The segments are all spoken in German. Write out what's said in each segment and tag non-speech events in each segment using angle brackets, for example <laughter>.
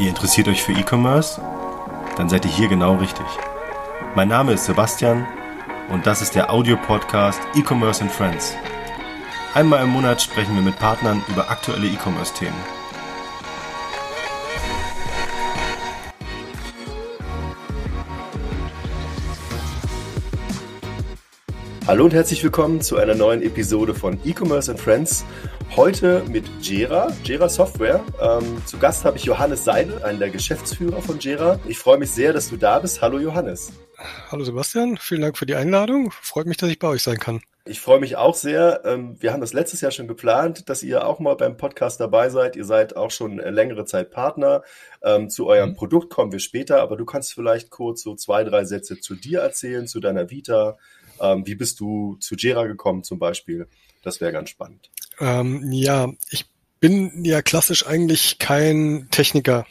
Ihr interessiert euch für E-Commerce? Dann seid ihr hier genau richtig. Mein Name ist Sebastian und das ist der Audiopodcast E-Commerce and Friends. Einmal im Monat sprechen wir mit Partnern über aktuelle E-Commerce-Themen. Hallo und herzlich willkommen zu einer neuen Episode von E-Commerce and Friends. Heute mit Jera, Jera Software. Ähm, zu Gast habe ich Johannes Seidel, einen der Geschäftsführer von Jera. Ich freue mich sehr, dass du da bist. Hallo Johannes. Hallo Sebastian, vielen Dank für die Einladung. Freut mich, dass ich bei euch sein kann. Ich freue mich auch sehr. Ähm, wir haben das letztes Jahr schon geplant, dass ihr auch mal beim Podcast dabei seid. Ihr seid auch schon längere Zeit Partner. Ähm, zu eurem mhm. Produkt kommen wir später, aber du kannst vielleicht kurz so zwei, drei Sätze zu dir erzählen, zu deiner Vita, ähm, wie bist du zu Jera gekommen zum Beispiel? Das wäre ganz spannend. Ähm, ja, ich bin ja klassisch eigentlich kein Techniker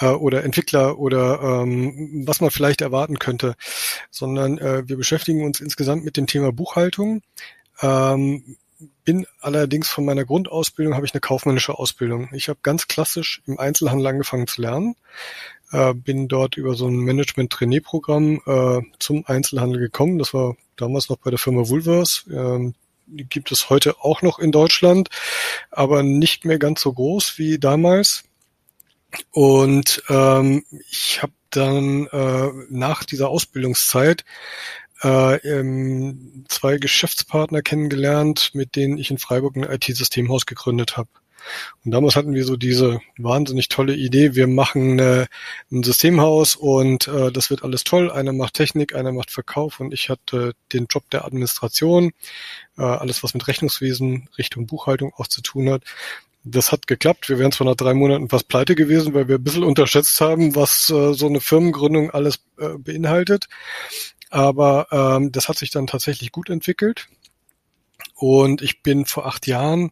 äh, oder Entwickler oder ähm, was man vielleicht erwarten könnte, sondern äh, wir beschäftigen uns insgesamt mit dem Thema Buchhaltung. Ähm, bin allerdings von meiner Grundausbildung habe ich eine kaufmännische Ausbildung. Ich habe ganz klassisch im Einzelhandel angefangen zu lernen, äh, bin dort über so ein Management-Trainee-Programm äh, zum Einzelhandel gekommen. Das war damals noch bei der Firma Woolworths. Ähm, gibt es heute auch noch in Deutschland, aber nicht mehr ganz so groß wie damals. Und ähm, ich habe dann äh, nach dieser Ausbildungszeit äh, ähm, zwei Geschäftspartner kennengelernt, mit denen ich in Freiburg ein IT-Systemhaus gegründet habe. Und damals hatten wir so diese wahnsinnig tolle Idee, wir machen äh, ein Systemhaus und äh, das wird alles toll. Einer macht Technik, einer macht Verkauf und ich hatte den Job der Administration, äh, alles was mit Rechnungswesen Richtung Buchhaltung auch zu tun hat. Das hat geklappt. Wir wären zwar nach drei Monaten fast pleite gewesen, weil wir ein bisschen unterschätzt haben, was äh, so eine Firmengründung alles äh, beinhaltet. Aber ähm, das hat sich dann tatsächlich gut entwickelt. Und ich bin vor acht Jahren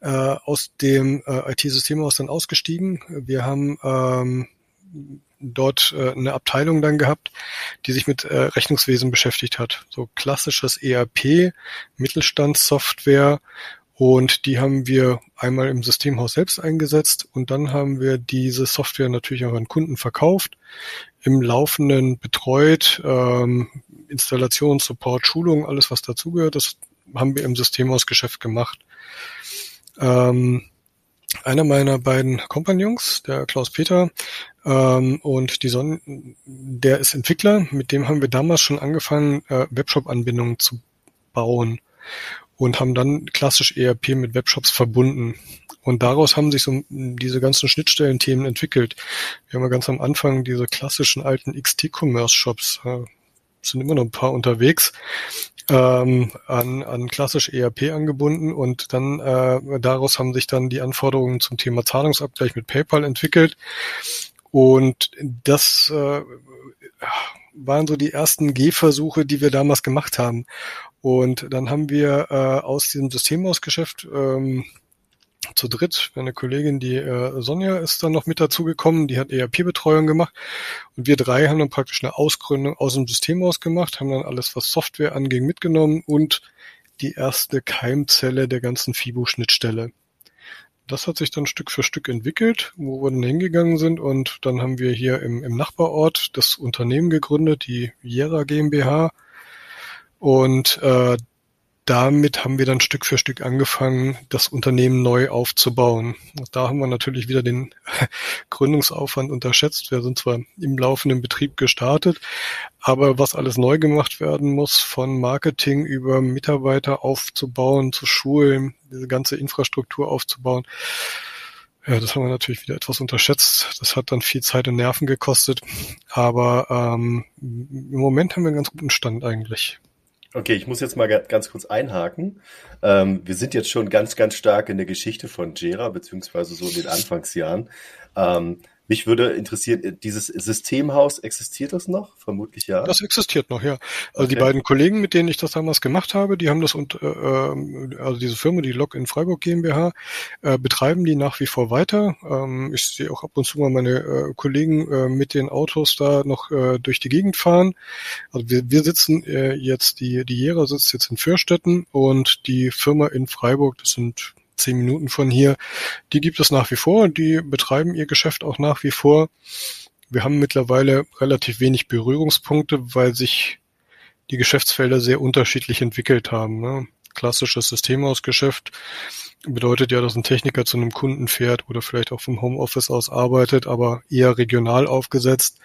äh, aus dem äh, IT-Systemhaus dann ausgestiegen. Wir haben ähm, dort äh, eine Abteilung dann gehabt, die sich mit äh, Rechnungswesen beschäftigt hat. So klassisches ERP, Mittelstandssoftware und die haben wir einmal im Systemhaus selbst eingesetzt und dann haben wir diese Software natürlich auch an Kunden verkauft, im Laufenden betreut, ähm, Installation, Support, Schulung, alles was dazugehört, das haben wir im Systemhausgeschäft gemacht. Ähm, einer meiner beiden Kompagnons, der Klaus Peter, ähm, und die Sonne, der ist Entwickler, mit dem haben wir damals schon angefangen, äh, Webshop-Anbindungen zu bauen und haben dann klassisch ERP mit Webshops verbunden. Und daraus haben sich so diese ganzen Schnittstellenthemen entwickelt. Wir haben ja ganz am Anfang diese klassischen alten XT-Commerce-Shops, äh, sind immer noch ein paar unterwegs, ähm, an, an klassisch ERP angebunden und dann äh, daraus haben sich dann die Anforderungen zum Thema Zahlungsabgleich mit PayPal entwickelt. Und das äh, waren so die ersten Gehversuche, die wir damals gemacht haben. Und dann haben wir äh, aus diesem Systemhausgeschäft ähm, zu dritt. Eine Kollegin, die äh, Sonja, ist dann noch mit dazugekommen, die hat ERP-Betreuung gemacht. Und wir drei haben dann praktisch eine Ausgründung aus dem Systemhaus gemacht, haben dann alles, was Software anging, mitgenommen und die erste Keimzelle der ganzen FIBO-Schnittstelle. Das hat sich dann Stück für Stück entwickelt, wo wir dann hingegangen sind und dann haben wir hier im, im Nachbarort das Unternehmen gegründet, die Jera GmbH, und äh, damit haben wir dann Stück für Stück angefangen, das Unternehmen neu aufzubauen. Da haben wir natürlich wieder den <laughs> Gründungsaufwand unterschätzt. Wir sind zwar im laufenden Betrieb gestartet, aber was alles neu gemacht werden muss, von Marketing über Mitarbeiter aufzubauen, zu schulen, diese ganze Infrastruktur aufzubauen, ja, das haben wir natürlich wieder etwas unterschätzt. Das hat dann viel Zeit und Nerven gekostet. Aber ähm, im Moment haben wir einen ganz guten Stand eigentlich. Okay, ich muss jetzt mal ganz kurz einhaken. Ähm, wir sind jetzt schon ganz, ganz stark in der Geschichte von Jera, beziehungsweise so in den Anfangsjahren. Ähm, mich würde interessieren, äh, dieses Systemhaus, existiert das noch? Vermutlich ja. Das existiert noch, ja. Also okay. die beiden Kollegen, mit denen ich das damals gemacht habe, die haben das und äh, ähm, also diese Firma, die Log in Freiburg GmbH, äh, betreiben die nach wie vor weiter. Ähm, ich sehe auch ab und zu mal meine äh, Kollegen äh, mit den Autos da noch äh, durch die Gegend fahren. Also wir, wir sitzen äh, jetzt, die, die Jera sitzt jetzt in Fürstetten und die Firma in Freiburg, das sind zehn Minuten von hier. Die gibt es nach wie vor, die betreiben ihr Geschäft auch nach wie vor. Wir haben mittlerweile relativ wenig Berührungspunkte, weil sich die Geschäftsfelder sehr unterschiedlich entwickelt haben. Ne? Klassisches Systemhausgeschäft bedeutet ja, dass ein Techniker zu einem Kunden fährt oder vielleicht auch vom Homeoffice aus arbeitet, aber eher regional aufgesetzt.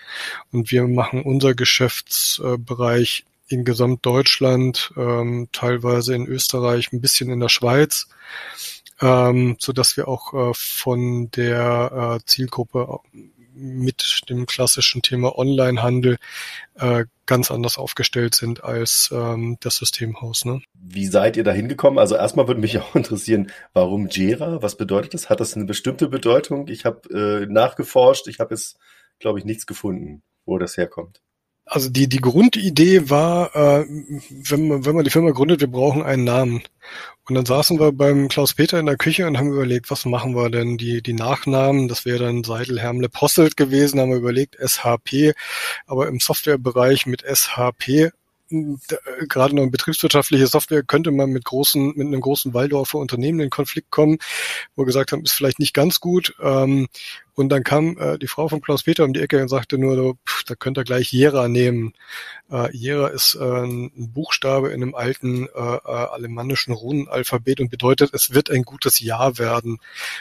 Und wir machen unser Geschäftsbereich in Gesamtdeutschland, ähm, teilweise in Österreich, ein bisschen in der Schweiz, ähm, so dass wir auch äh, von der äh, Zielgruppe mit dem klassischen Thema Onlinehandel äh, ganz anders aufgestellt sind als ähm, das Systemhaus. Ne? Wie seid ihr da hingekommen? Also erstmal würde mich <laughs> auch interessieren, warum Jera? Was bedeutet das? Hat das eine bestimmte Bedeutung? Ich habe äh, nachgeforscht, ich habe jetzt, glaube ich, nichts gefunden, wo das herkommt. Also die, die Grundidee war, äh, wenn, man, wenn man die Firma gründet, wir brauchen einen Namen. Und dann saßen wir beim Klaus-Peter in der Küche und haben überlegt, was machen wir denn? Die, die Nachnamen, das wäre dann Seidel, Hermle, Posselt gewesen, haben wir überlegt, SHP, aber im Softwarebereich mit SHP gerade noch betriebswirtschaftliche Software könnte man mit großen, mit einem großen Waldorfer Unternehmen in Konflikt kommen, wo wir gesagt haben, ist vielleicht nicht ganz gut. Ähm, und dann kam äh, die Frau von Klaus Peter um die Ecke und sagte nur, so, pff, da könnt ihr gleich Jera nehmen. Äh, Jera ist äh, ein Buchstabe in einem alten äh, äh, alemannischen Runenalphabet und bedeutet, es wird ein gutes Jahr werden.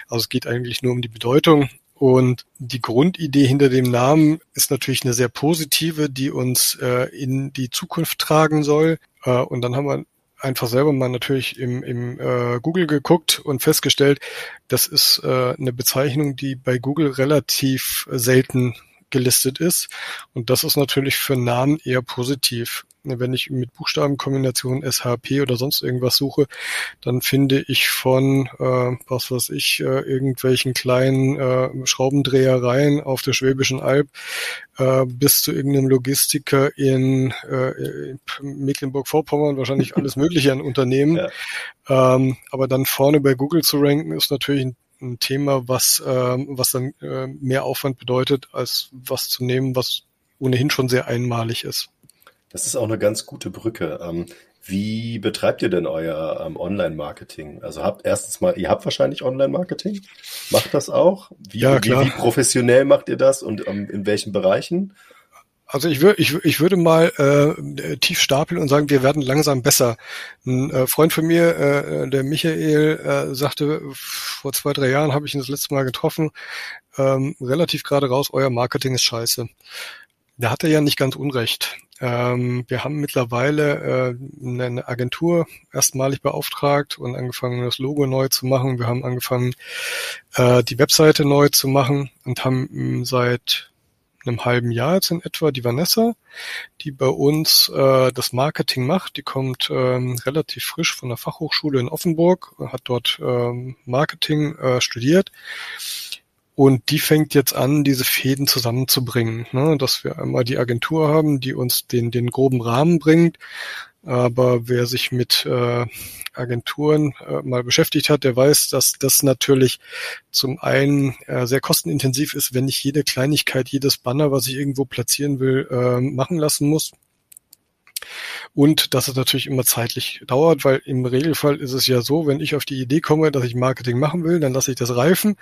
Also es geht eigentlich nur um die Bedeutung. Und die Grundidee hinter dem Namen ist natürlich eine sehr positive, die uns äh, in die Zukunft tragen soll. Äh, und dann haben wir einfach selber mal natürlich im, im äh, Google geguckt und festgestellt, das ist äh, eine Bezeichnung, die bei Google relativ selten gelistet ist. Und das ist natürlich für Namen eher positiv. Wenn ich mit Buchstabenkombination SHP oder sonst irgendwas suche, dann finde ich von, äh, was weiß ich, äh, irgendwelchen kleinen äh, Schraubendrehereien auf der Schwäbischen Alb äh, bis zu irgendeinem Logistiker in, äh, Mecklenburg-Vorpommern, wahrscheinlich alles <laughs> Mögliche an Unternehmen. Ja. Ähm, aber dann vorne bei Google zu ranken, ist natürlich ein ein Thema, was, ähm, was dann äh, mehr Aufwand bedeutet, als was zu nehmen, was ohnehin schon sehr einmalig ist. Das ist auch eine ganz gute Brücke. Ähm, wie betreibt ihr denn euer ähm, Online-Marketing? Also habt erstens mal, ihr habt wahrscheinlich Online-Marketing, macht das auch? Wie, ja, klar. Wie, wie professionell macht ihr das und ähm, in welchen Bereichen? Also ich würde ich, ich würde mal äh, tief stapeln und sagen, wir werden langsam besser. Ein äh, Freund von mir, äh, der Michael, äh, sagte, vor zwei, drei Jahren habe ich ihn das letzte Mal getroffen, ähm, relativ gerade raus, euer Marketing ist scheiße. Da hat er ja nicht ganz unrecht. Ähm, wir haben mittlerweile äh, eine Agentur erstmalig beauftragt und angefangen, das Logo neu zu machen. Wir haben angefangen, äh, die Webseite neu zu machen und haben seit einem halben Jahr jetzt in etwa die Vanessa, die bei uns äh, das Marketing macht. Die kommt ähm, relativ frisch von der Fachhochschule in Offenburg, hat dort ähm, Marketing äh, studiert. Und die fängt jetzt an, diese Fäden zusammenzubringen, ne? dass wir einmal die Agentur haben, die uns den, den groben Rahmen bringt, aber wer sich mit äh, Agenturen äh, mal beschäftigt hat, der weiß, dass das natürlich zum einen äh, sehr kostenintensiv ist, wenn ich jede Kleinigkeit, jedes Banner, was ich irgendwo platzieren will, äh, machen lassen muss und dass es natürlich immer zeitlich dauert, weil im Regelfall ist es ja so, wenn ich auf die Idee komme, dass ich Marketing machen will, dann lasse ich das reifen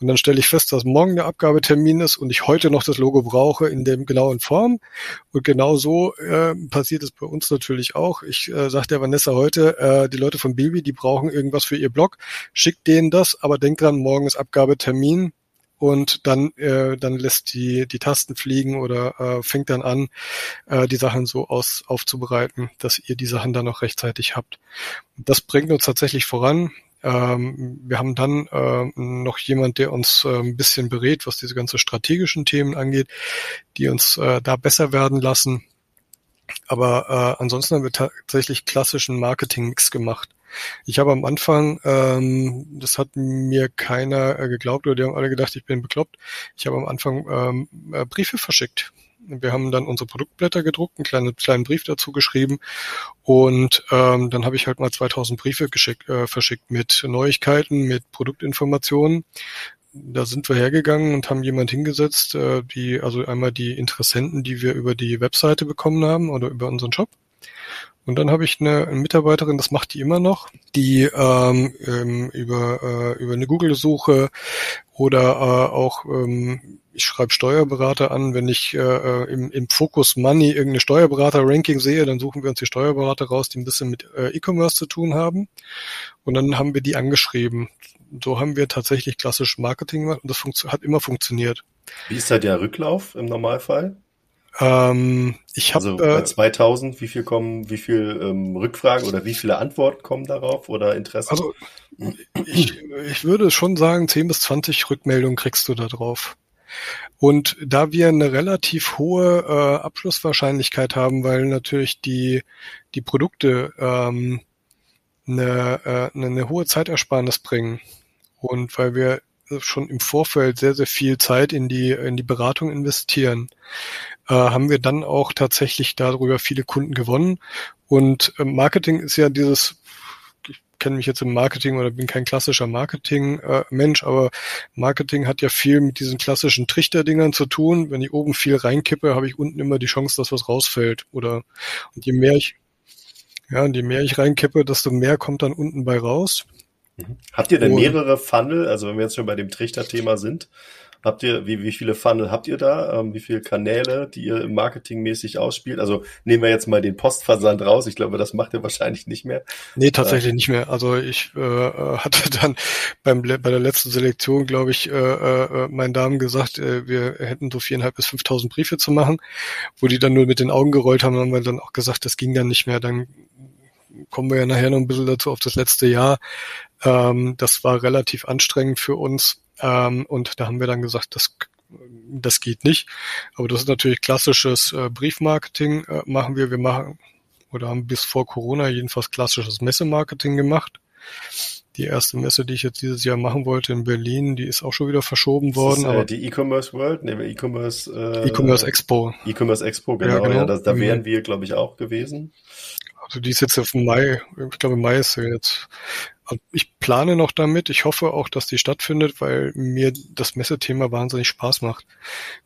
und dann stelle ich fest, dass morgen der Abgabetermin ist und ich heute noch das Logo brauche in dem genauen Form. Und genau so äh, passiert es bei uns natürlich auch. Ich äh, sage der Vanessa heute, äh, die Leute von Bilby, die brauchen irgendwas für ihr Blog, schickt denen das, aber denkt dran, morgen ist Abgabetermin, und dann, äh, dann lässt die, die Tasten fliegen oder äh, fängt dann an, äh, die Sachen so aus, aufzubereiten, dass ihr die Sachen dann noch rechtzeitig habt. Das bringt uns tatsächlich voran. Ähm, wir haben dann äh, noch jemand, der uns äh, ein bisschen berät, was diese ganzen strategischen Themen angeht, die uns äh, da besser werden lassen. Aber äh, ansonsten haben wir tatsächlich klassischen Marketing-Mix gemacht. Ich habe am Anfang, ähm, das hat mir keiner äh, geglaubt oder die haben alle gedacht, ich bin bekloppt. Ich habe am Anfang ähm, äh, Briefe verschickt. Wir haben dann unsere Produktblätter gedruckt, einen kleinen, kleinen Brief dazu geschrieben und ähm, dann habe ich halt mal 2000 Briefe geschickt, äh, verschickt mit Neuigkeiten, mit Produktinformationen. Da sind wir hergegangen und haben jemand hingesetzt, äh, die also einmal die Interessenten, die wir über die Webseite bekommen haben oder über unseren Shop Und dann habe ich eine, eine, Mitarbeiterin, das macht die immer noch, die ähm, ähm, über, äh, über eine Google-Suche oder äh, auch, ähm, ich schreibe Steuerberater an, wenn ich äh, äh, im, im Focus Money irgendeine Steuerberater-Ranking sehe, dann suchen wir uns die Steuerberater raus, die ein bisschen mit äh, E-Commerce zu tun haben. Und dann haben wir die angeschrieben. So haben wir tatsächlich klassisch Marketing gemacht und das hat immer funktioniert. Wie ist da der Rücklauf im Normalfall? Ähm, ich habe also bei äh, 2000, wie viel kommen, wie viel ähm, Rückfragen oder wie viele Antworten kommen darauf oder Interesse? Also ich, ich würde schon sagen, 10 bis 20 Rückmeldungen kriegst du da drauf. Und da wir eine relativ hohe äh, Abschlusswahrscheinlichkeit haben, weil natürlich die die Produkte ähm, eine, äh, eine hohe Zeitersparnis bringen und weil wir schon im Vorfeld sehr, sehr viel Zeit in die, in die Beratung investieren, äh, haben wir dann auch tatsächlich darüber viele Kunden gewonnen. Und äh, Marketing ist ja dieses, ich kenne mich jetzt im Marketing oder bin kein klassischer Marketing-Mensch, äh, aber Marketing hat ja viel mit diesen klassischen Trichterdingern zu tun. Wenn ich oben viel reinkippe, habe ich unten immer die Chance, dass was rausfällt. Oder und je mehr ich, ja, und je mehr ich reinkippe, desto mehr kommt dann unten bei raus. Mhm. Habt ihr denn mehrere Funnel? Also wenn wir jetzt schon bei dem Trichter-Thema sind, habt ihr, wie, wie viele Funnel habt ihr da? Ähm, wie viele Kanäle, die ihr marketingmäßig ausspielt? Also nehmen wir jetzt mal den Postversand raus. Ich glaube, das macht ihr wahrscheinlich nicht mehr. Nee, tatsächlich äh, nicht mehr. Also ich äh, hatte dann beim, bei der letzten Selektion, glaube ich, äh, äh, meinen Damen gesagt, äh, wir hätten so viereinhalb bis fünftausend Briefe zu machen, wo die dann nur mit den Augen gerollt haben, haben wir dann auch gesagt, das ging dann nicht mehr. Dann kommen wir ja nachher noch ein bisschen dazu auf das letzte Jahr. Ähm, das war relativ anstrengend für uns. Ähm, und da haben wir dann gesagt, das, das geht nicht. Aber das ist natürlich klassisches äh, Briefmarketing äh, machen wir. Wir machen oder haben bis vor Corona jedenfalls klassisches Messemarketing gemacht. Die erste Messe, die ich jetzt dieses Jahr machen wollte in Berlin, die ist auch schon wieder verschoben worden. Ist, äh, aber die E-Commerce World, ne, E-Commerce äh, E-Commerce Expo. E-Commerce Expo, genau. Ja, genau. Ja, da, da wären mhm. wir, glaube ich, auch gewesen. Also die ist jetzt auf Mai, ich glaube Mai ist sie jetzt. Ich plane noch damit. Ich hoffe auch, dass die stattfindet, weil mir das Messethema wahnsinnig Spaß macht.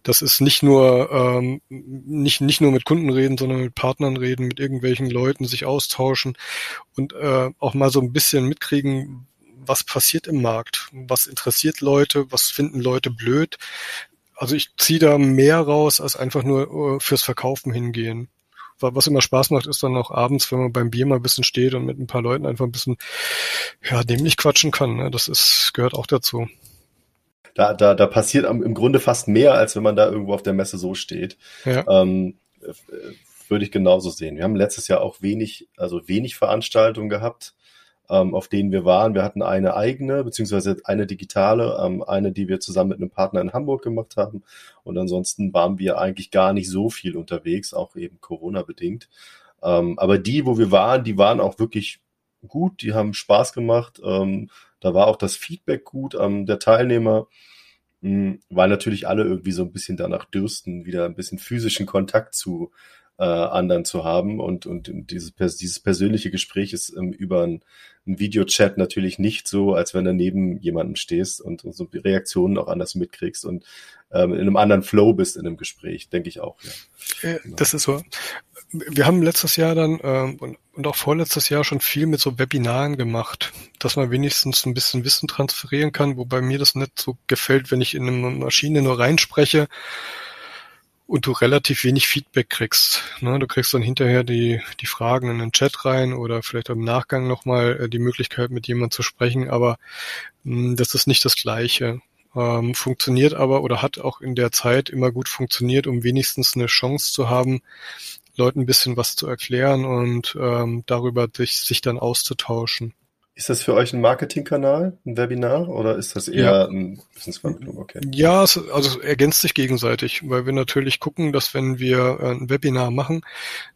Das ist nicht nur ähm, nicht nicht nur mit Kunden reden, sondern mit Partnern reden, mit irgendwelchen Leuten sich austauschen und äh, auch mal so ein bisschen mitkriegen, was passiert im Markt, was interessiert Leute, was finden Leute blöd. Also ich ziehe da mehr raus als einfach nur äh, fürs Verkaufen hingehen was immer Spaß macht, ist dann auch abends, wenn man beim Bier mal ein bisschen steht und mit ein paar Leuten einfach ein bisschen ja, dämlich quatschen kann. Ne? Das ist, gehört auch dazu. Da, da, da passiert im Grunde fast mehr, als wenn man da irgendwo auf der Messe so steht. Ja. Ähm, würde ich genauso sehen. Wir haben letztes Jahr auch wenig, also wenig Veranstaltungen gehabt ähm, auf denen wir waren. Wir hatten eine eigene, beziehungsweise eine digitale, ähm, eine, die wir zusammen mit einem Partner in Hamburg gemacht haben. Und ansonsten waren wir eigentlich gar nicht so viel unterwegs, auch eben Corona-bedingt. Ähm, aber die, wo wir waren, die waren auch wirklich gut, die haben Spaß gemacht. Ähm, da war auch das Feedback gut ähm, der Teilnehmer, mh, hm, weil natürlich alle irgendwie so ein bisschen danach dürsten, wieder ein bisschen physischen Kontakt zu äh, anderen zu haben. Und, und dieses, dieses persönliche Gespräch ist ähm, über ein, ein Videochat natürlich nicht so, als wenn du neben jemandem stehst und, und so Reaktionen auch anders mitkriegst und ähm, in einem anderen Flow bist in einem Gespräch, denke ich auch. Ja. Äh, das ist so. Wir haben letztes Jahr dann ähm, und, und auch vorletztes Jahr schon viel mit so Webinaren gemacht, dass man wenigstens ein bisschen Wissen transferieren kann, wobei mir das nicht so gefällt, wenn ich in eine Maschine nur reinspreche und du relativ wenig Feedback kriegst. Ne? Du kriegst dann hinterher die, die Fragen in den Chat rein oder vielleicht im Nachgang nochmal äh, die Möglichkeit, mit jemandem zu sprechen, aber mh, hm, das ist nicht das Gleiche. Ähm, funktioniert aber oder hat auch in der Zeit immer gut funktioniert, um wenigstens eine Chance zu haben, Leuten ein bisschen was zu erklären und ähm, darüber sich, sich dann auszutauschen. Ist das für euch ein Marketingkanal, ein Webinar, oder ist das eher ja. ein Wissensvermittlung? Okay. Ja, es, also es ergänzt sich gegenseitig, weil wir natürlich gucken, dass wenn wir äh, ein Webinar machen,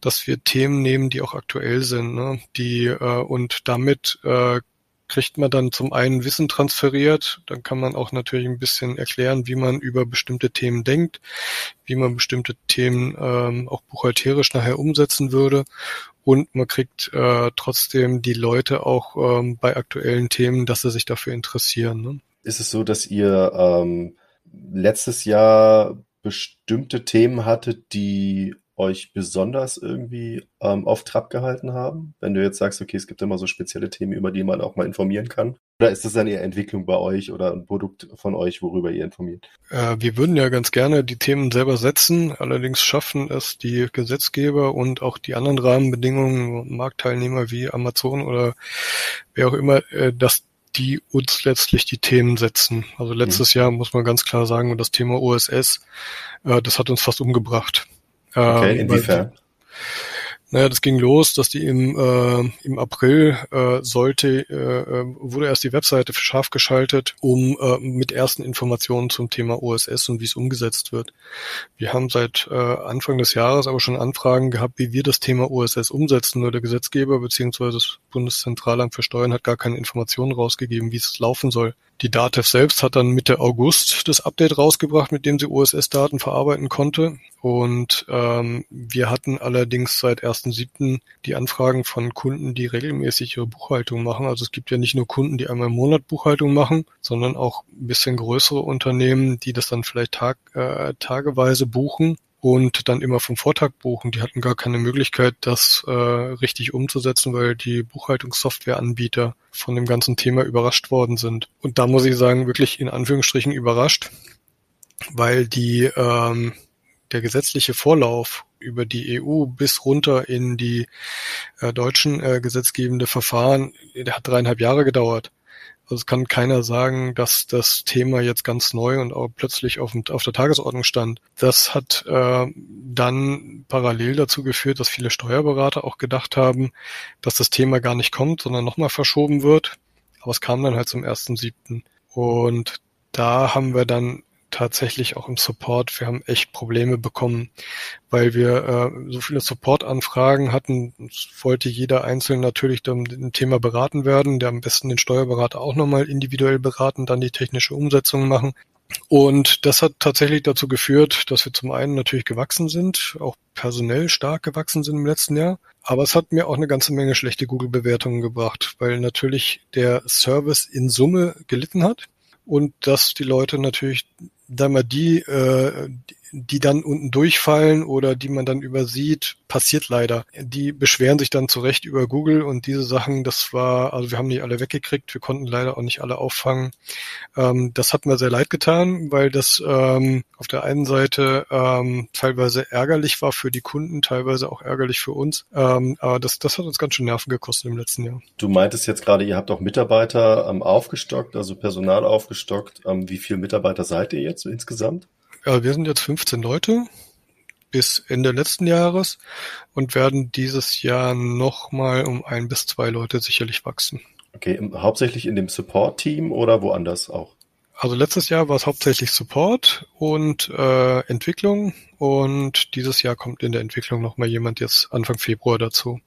dass wir Themen nehmen, die auch aktuell sind, ne? die äh, und damit äh, kriegt man dann zum einen Wissen transferiert, dann kann man auch natürlich ein bisschen erklären, wie man über bestimmte Themen denkt, wie man bestimmte Themen ähm, auch buchhalterisch nachher umsetzen würde und man kriegt äh, trotzdem die Leute auch ähm, bei aktuellen Themen, dass sie sich dafür interessieren. Ne? Ist es so, dass ihr ähm, letztes Jahr bestimmte Themen hattet, die euch besonders irgendwie ähm, auf Trab gehalten haben? Wenn du jetzt sagst, okay, es gibt immer so spezielle Themen, über die man auch mal informieren kann. Oder ist das dann eher Entwicklung bei euch oder ein Produkt von euch, worüber ihr informiert? Äh, wir würden ja ganz gerne die Themen selber setzen. Allerdings schaffen es die Gesetzgeber und auch die anderen Rahmenbedingungen, Marktteilnehmer wie Amazon oder wer auch immer, äh, dass die uns letztlich die Themen setzen. Also letztes mhm. Jahr muss man ganz klar sagen, das Thema OSS, äh, das hat uns fast umgebracht. Okay, ähm, inwiefern? Naja, das ging los, dass die im, äh, im April äh, sollte, äh, äh, wurde erst die Webseite scharf geschaltet, um äh, mit ersten Informationen zum Thema OSS und wie es umgesetzt wird. Wir haben seit äh, Anfang des Jahres aber schon Anfragen gehabt, wie wir das Thema OSS umsetzen. Nur der Gesetzgeber bzw. das Bundeszentralamt für Steuern hat gar keine Informationen rausgegeben, wie es laufen soll. Die DATEV selbst hat dann Mitte August das Update rausgebracht, mit dem sie OSS-Daten verarbeiten konnte. Und ähm, wir hatten allerdings seit 1.7. die Anfragen von Kunden, die regelmäßig ihre Buchhaltung machen. Also es gibt ja nicht nur Kunden, die einmal im Monat Buchhaltung machen, sondern auch ein bisschen größere Unternehmen, die das dann vielleicht tag, äh, tageweise buchen und dann immer vom Vortag buchen. Die hatten gar keine Möglichkeit, das äh, richtig umzusetzen, weil die Buchhaltungssoftwareanbieter von dem ganzen Thema überrascht worden sind. Und da muss ich sagen, wirklich in Anführungsstrichen überrascht, weil die ähm, der gesetzliche Vorlauf über die EU bis runter in die äh, deutschen äh, gesetzgebende Verfahren, der hat dreieinhalb Jahre gedauert. Also es kann keiner sagen, dass das Thema jetzt ganz neu und auch plötzlich auf, auf der Tagesordnung stand. Das hat äh, dann parallel dazu geführt, dass viele Steuerberater auch gedacht haben, dass das Thema gar nicht kommt, sondern nochmal verschoben wird. Aber es kam dann halt zum 1.7. Und da haben wir dann tatsächlich auch im Support, wir haben echt Probleme bekommen, weil wir äh, so viele Support-Anfragen hatten. Es wollte jeder einzeln natürlich dann dem Thema beraten werden, der am besten den Steuerberater auch nochmal individuell beraten, dann die technische Umsetzung machen. Und das hat tatsächlich dazu geführt, dass wir zum einen natürlich gewachsen sind, auch personell stark gewachsen sind im letzten Jahr. Aber es hat mir auch eine ganze Menge schlechte Google-Bewertungen gebracht, weil natürlich der Service in Summe gelitten hat und dass die Leute natürlich dann mal die, äh, die dann unten durchfallen oder die man dann übersieht, passiert leider. Die beschweren sich dann zurecht über Google und diese Sachen, das war, also wir haben nicht alle weggekriegt, wir konnten leider auch nicht alle auffangen. Ähm, das hat mir sehr leid getan, weil das ähm, auf der einen Seite ähm, teilweise ärgerlich war für die Kunden, teilweise auch ärgerlich für uns. Ähm, aber das, das hat uns ganz schön Nerven gekostet im letzten Jahr. Du meintest jetzt gerade, ihr habt auch Mitarbeiter ähm, aufgestockt, also Personal aufgestockt. Ähm, wie viele Mitarbeiter seid ihr jetzt insgesamt? Ja, wir sind jetzt 15 Leute bis Ende letzten Jahres und werden dieses Jahr nochmal um ein bis zwei Leute sicherlich wachsen. Okay, hauptsächlich in dem Support-Team oder woanders auch? Also letztes Jahr war es hauptsächlich Support und äh, Entwicklung und dieses Jahr kommt in der Entwicklung nochmal jemand jetzt Anfang Februar dazu.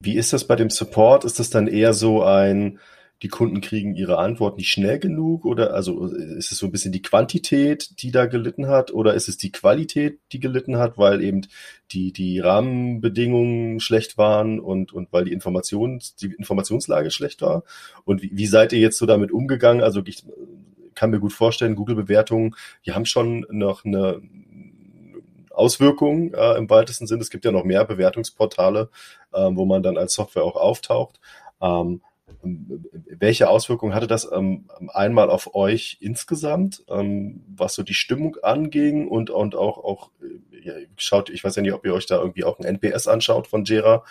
Wie ist das bei dem Support? Ist das dann eher so ein die Kunden kriegen ihre Antwort nicht schnell genug oder also ist es so ein bisschen die Quantität, die da gelitten hat oder ist es die Qualität, die gelitten hat, weil eben die, die Rahmenbedingungen schlecht waren und, und weil die Informations, die Informationslage schlecht war? Und wie, wie seid ihr jetzt so damit umgegangen? Also ich kann mir gut vorstellen, Google-Bewertungen, die haben schon noch eine, Auswirkungen äh, im weitesten Sinn. Es gibt ja noch mehr Bewertungsportale, äh, wo man dann als Software auch auftaucht. Ähm, welche Auswirkungen hatte das ähm, einmal auf euch insgesamt, ähm, was so die Stimmung anging und, und auch, auch ja, schaut, ich weiß ja nicht, ob ihr euch da irgendwie auch ein NPS anschaut von Jera.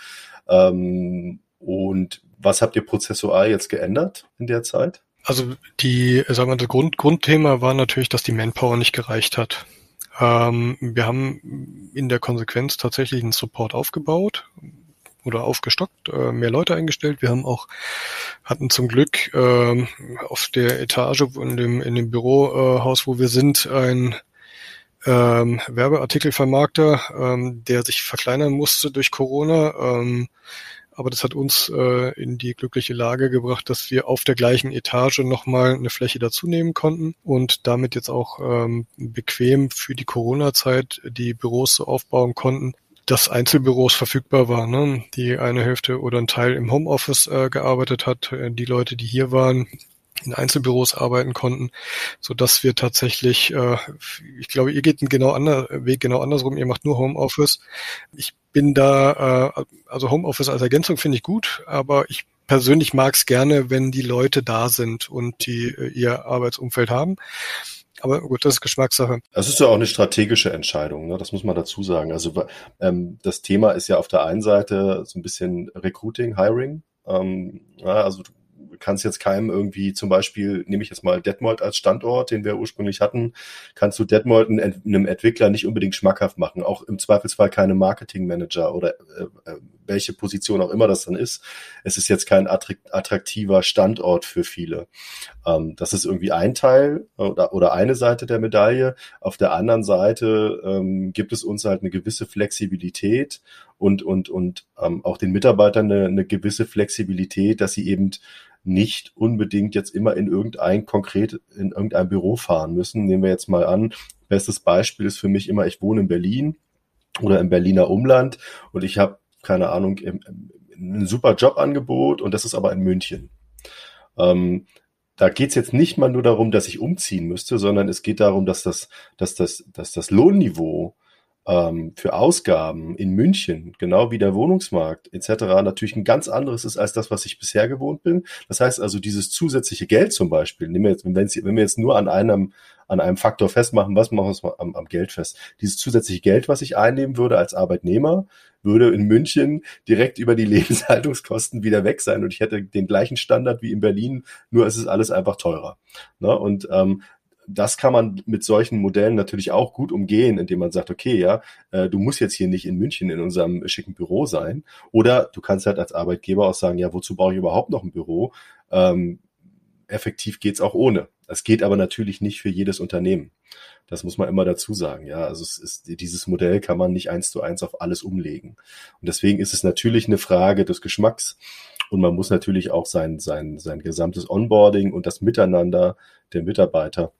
Ähm, und was habt ihr prozessual jetzt geändert in der Zeit? Also die, sagen wir, das Grund, Grundthema war natürlich, dass die Manpower nicht gereicht hat. Ähm, wir haben in der Konsequenz tatsächlich einen Support aufgebaut, oder aufgestockt, äh, mehr Leute eingestellt. Wir haben auch, hatten zum Glück äh, auf der Etage in dem, in dem Bürohaus, wo wir sind, ein ähm, Werbeartikelvermarkter, ähm, der sich verkleinern musste durch Corona. Ähm, aber das hat uns äh, in die glückliche Lage gebracht, dass wir auf der gleichen Etage nochmal eine Fläche dazu nehmen konnten und damit jetzt auch ähm, bequem für die Corona-Zeit die Büros so aufbauen konnten, dass Einzelbüros verfügbar waren. Ne? Die eine Hälfte oder ein Teil im Homeoffice äh, gearbeitet hat. Äh, die Leute, die hier waren, in Einzelbüros arbeiten konnten, so dass wir tatsächlich, äh, ich glaube, ihr geht einen genau anderen Weg, genau andersrum. Ihr macht nur Homeoffice. Ich bin da, äh, also Homeoffice als Ergänzung finde ich gut, aber ich persönlich mag es gerne, wenn die Leute da sind und die äh, ihr Arbeitsumfeld haben. Aber gut, das ist Geschmackssache. Es ist ja auch eine strategische Entscheidung, ne? das muss man dazu sagen. Also ähm, das Thema ist ja auf der einen Seite so ein bisschen Recruiting, Hiring. Ähm, ja, also kannst jetzt keinem irgendwie zum Beispiel, nehme ich jetzt mal Detmold als Standort, den wir ursprünglich hatten, kannst du Detmold einem Entwickler nicht unbedingt schmackhaft machen. Auch im Zweifelsfall keine Marketingmanager oder äh, äh, welche Position auch immer das dann ist. Es ist jetzt kein attraktiver Standort für viele. Ähm, das ist irgendwie ein Teil oder, oder eine Seite der Medaille. Auf der anderen Seite ähm, gibt es uns halt eine gewisse Flexibilität und, und, und ähm, auch den Mitarbeitern eine, eine gewisse Flexibilität, dass sie eben nicht unbedingt jetzt immer in irgendein konkret in irgendein Büro fahren müssen. Nehmen wir jetzt mal an, bestes Beispiel ist für mich immer, ich wohne in Berlin oder im Berliner Umland und ich habe keine Ahnung ein super Jobangebot und das ist aber in München. Ähm, da geht's jetzt nicht mal nur darum, dass ich umziehen müsste, sondern es geht darum, dass das, dass das, dass das Lohnniveau ähm, für Ausgaben in München, genau wie der Wohnungsmarkt etc. natürlich ein ganz anderes ist als das, was ich bisher gewohnt bin. Das heißt also, dieses zusätzliche Geld zum Beispiel, nehmen wir jetzt, wenn, wir jetzt nur an einem, an einem Faktor festmachen, was machen wir am, am Geld fest? Dieses zusätzliche Geld, was ich einnehmen würde als Arbeitnehmer, würde in München direkt über die <laughs> Lebenshaltungskosten wieder weg sein und ich hätte den gleichen Standard wie in Berlin, nur es ist alles einfach teurer. Ne? Und ähm, das kann man mit solchen Modellen natürlich auch gut umgehen, indem man sagt, okay, ja, äh, du musst jetzt hier nicht in München in unserem schicken Büro sein. Oder du kannst halt als Arbeitgeber auch sagen, ja, wozu brauche ich überhaupt noch ein Büro? Ähm, effektiv geht's auch ohne. Das geht aber natürlich nicht für jedes Unternehmen. Das muss man immer dazu sagen. Ja, also es ist, dieses Modell kann man nicht eins zu eins auf alles umlegen. Und deswegen ist es natürlich eine Frage des Geschmacks. Und man muss natürlich auch sein, sein, sein gesamtes Onboarding und das Miteinander der Mitarbeiter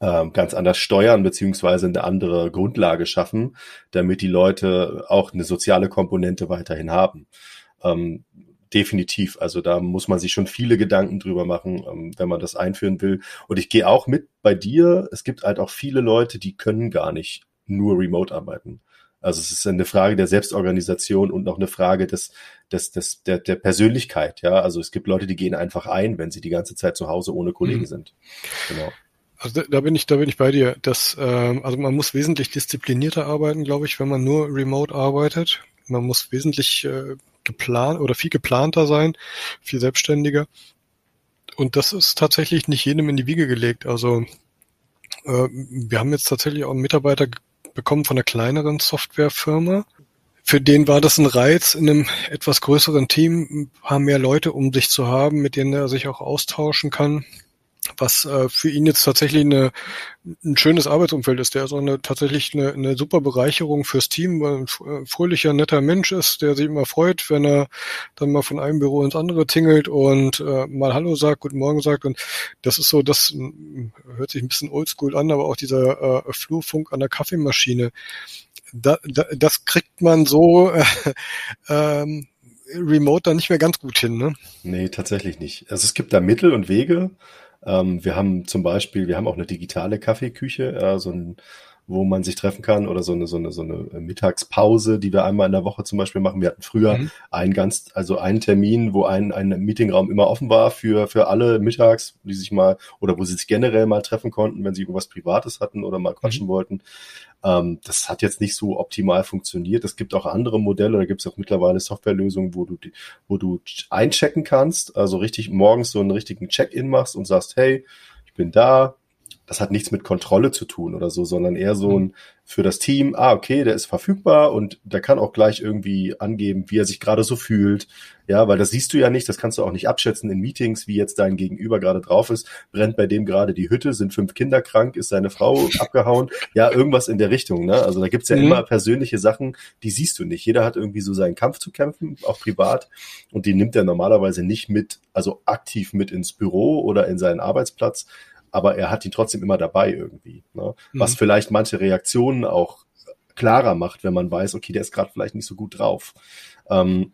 ähm, ganz anders steuern beziehungsweise eine andere Grundlage schaffen, damit die Leute auch eine soziale Komponente weiterhin haben. Ähm, definitiv. Also da muss man sich schon viele Gedanken drüber machen, ähm, wenn man das einführen will. Und ich gehe auch mit bei dir. Es gibt halt auch viele Leute, die können gar nicht nur remote arbeiten. Also es ist eine Frage der Selbstorganisation und noch eine Frage des, des, des, der, der Persönlichkeit. Ja, also es gibt Leute, die gehen einfach ein, wenn sie die ganze Zeit zu Hause ohne Kollegen mhm. sind. Genau. Also da bin ich, da bin ich bei dir. Das, ähm, also man muss wesentlich disziplinierter arbeiten, glaube ich, wenn man nur remote arbeitet. Man muss wesentlich äh, geplant oder viel geplanter sein, viel selbstständiger. Und das ist tatsächlich nicht jedem in die Wiege gelegt. Also äh, wir haben jetzt tatsächlich auch einen Mitarbeiter bekommen von einer kleineren Softwarefirma. Für den war das ein Reiz, in einem etwas größeren Team ein paar mehr Leute um sich zu haben, mit denen er sich auch austauschen kann was äh, für ihn jetzt tatsächlich eine, ein schönes Arbeitsumfeld ist. Der auch eine, tatsächlich eine, eine super Bereicherung fürs Team, weil ein äh, fröhlicher, netter Mensch ist, der sich immer freut, wenn er dann mal von einem Büro ins andere tingelt und äh, mal Hallo sagt, Guten Morgen sagt. Und das ist so, das hört sich ein bisschen oldschool an, aber auch dieser äh, Flurfunk an der Kaffeemaschine, da, da, das kriegt man so äh, <laughs> ähm, remote dann nicht mehr ganz gut hin, ne? Nee, tatsächlich nicht. Also es gibt da Mittel und Wege. Ähm, wir haben zum Beispiel, wir haben auch eine digitale Kaffeeküche, äh, so ein, wo man sich treffen kann oder so eine, so eine, so eine Mittagspause, die wir einmal in der Woche zum Beispiel machen. Wir hatten früher mhm. einen ganz, also einen Termin, wo ein, ein Meetingraum immer offen war für, für alle mittags, die sich mal, oder wo sie sich generell mal treffen konnten, wenn sie irgendwas Privates hatten oder mal quatschen mhm. wollten. Ähm, das hat jetzt nicht so optimal funktioniert. Es gibt auch andere Modelle, da gibt es auch mittlerweile Softwarelösungen, wo du, wo du einchecken kannst, also richtig morgens so einen richtigen Check-in machst und sagst, hey, ich bin da, das hat nichts mit Kontrolle zu tun oder so, sondern eher so mhm. ein für das Team, ah, okay, der ist verfügbar und der kann auch gleich irgendwie angeben, wie er sich gerade so fühlt. Ja, weil das siehst du ja nicht, das kannst du auch nicht abschätzen in Meetings, wie jetzt dein Gegenüber gerade drauf ist. Brennt bei dem gerade die Hütte, sind fünf Kinder krank, ist seine Frau <laughs> abgehauen? Ja, irgendwas in der Richtung. Ne? Also da gibt's ja mhm. immer persönliche Sachen, die siehst du nicht. Jeder hat irgendwie so seinen Kampf zu kämpfen, auch privat. Und die nimmt er normalerweise nicht mit, also aktiv mit ins Büro oder in seinen Arbeitsplatz, aber er hat ihn trotzdem immer dabei irgendwie. Ne? Mhm. Was vielleicht manche Reaktionen auch klarer macht, wenn man weiß, okay, der ist gerade vielleicht nicht so gut drauf. Ähm,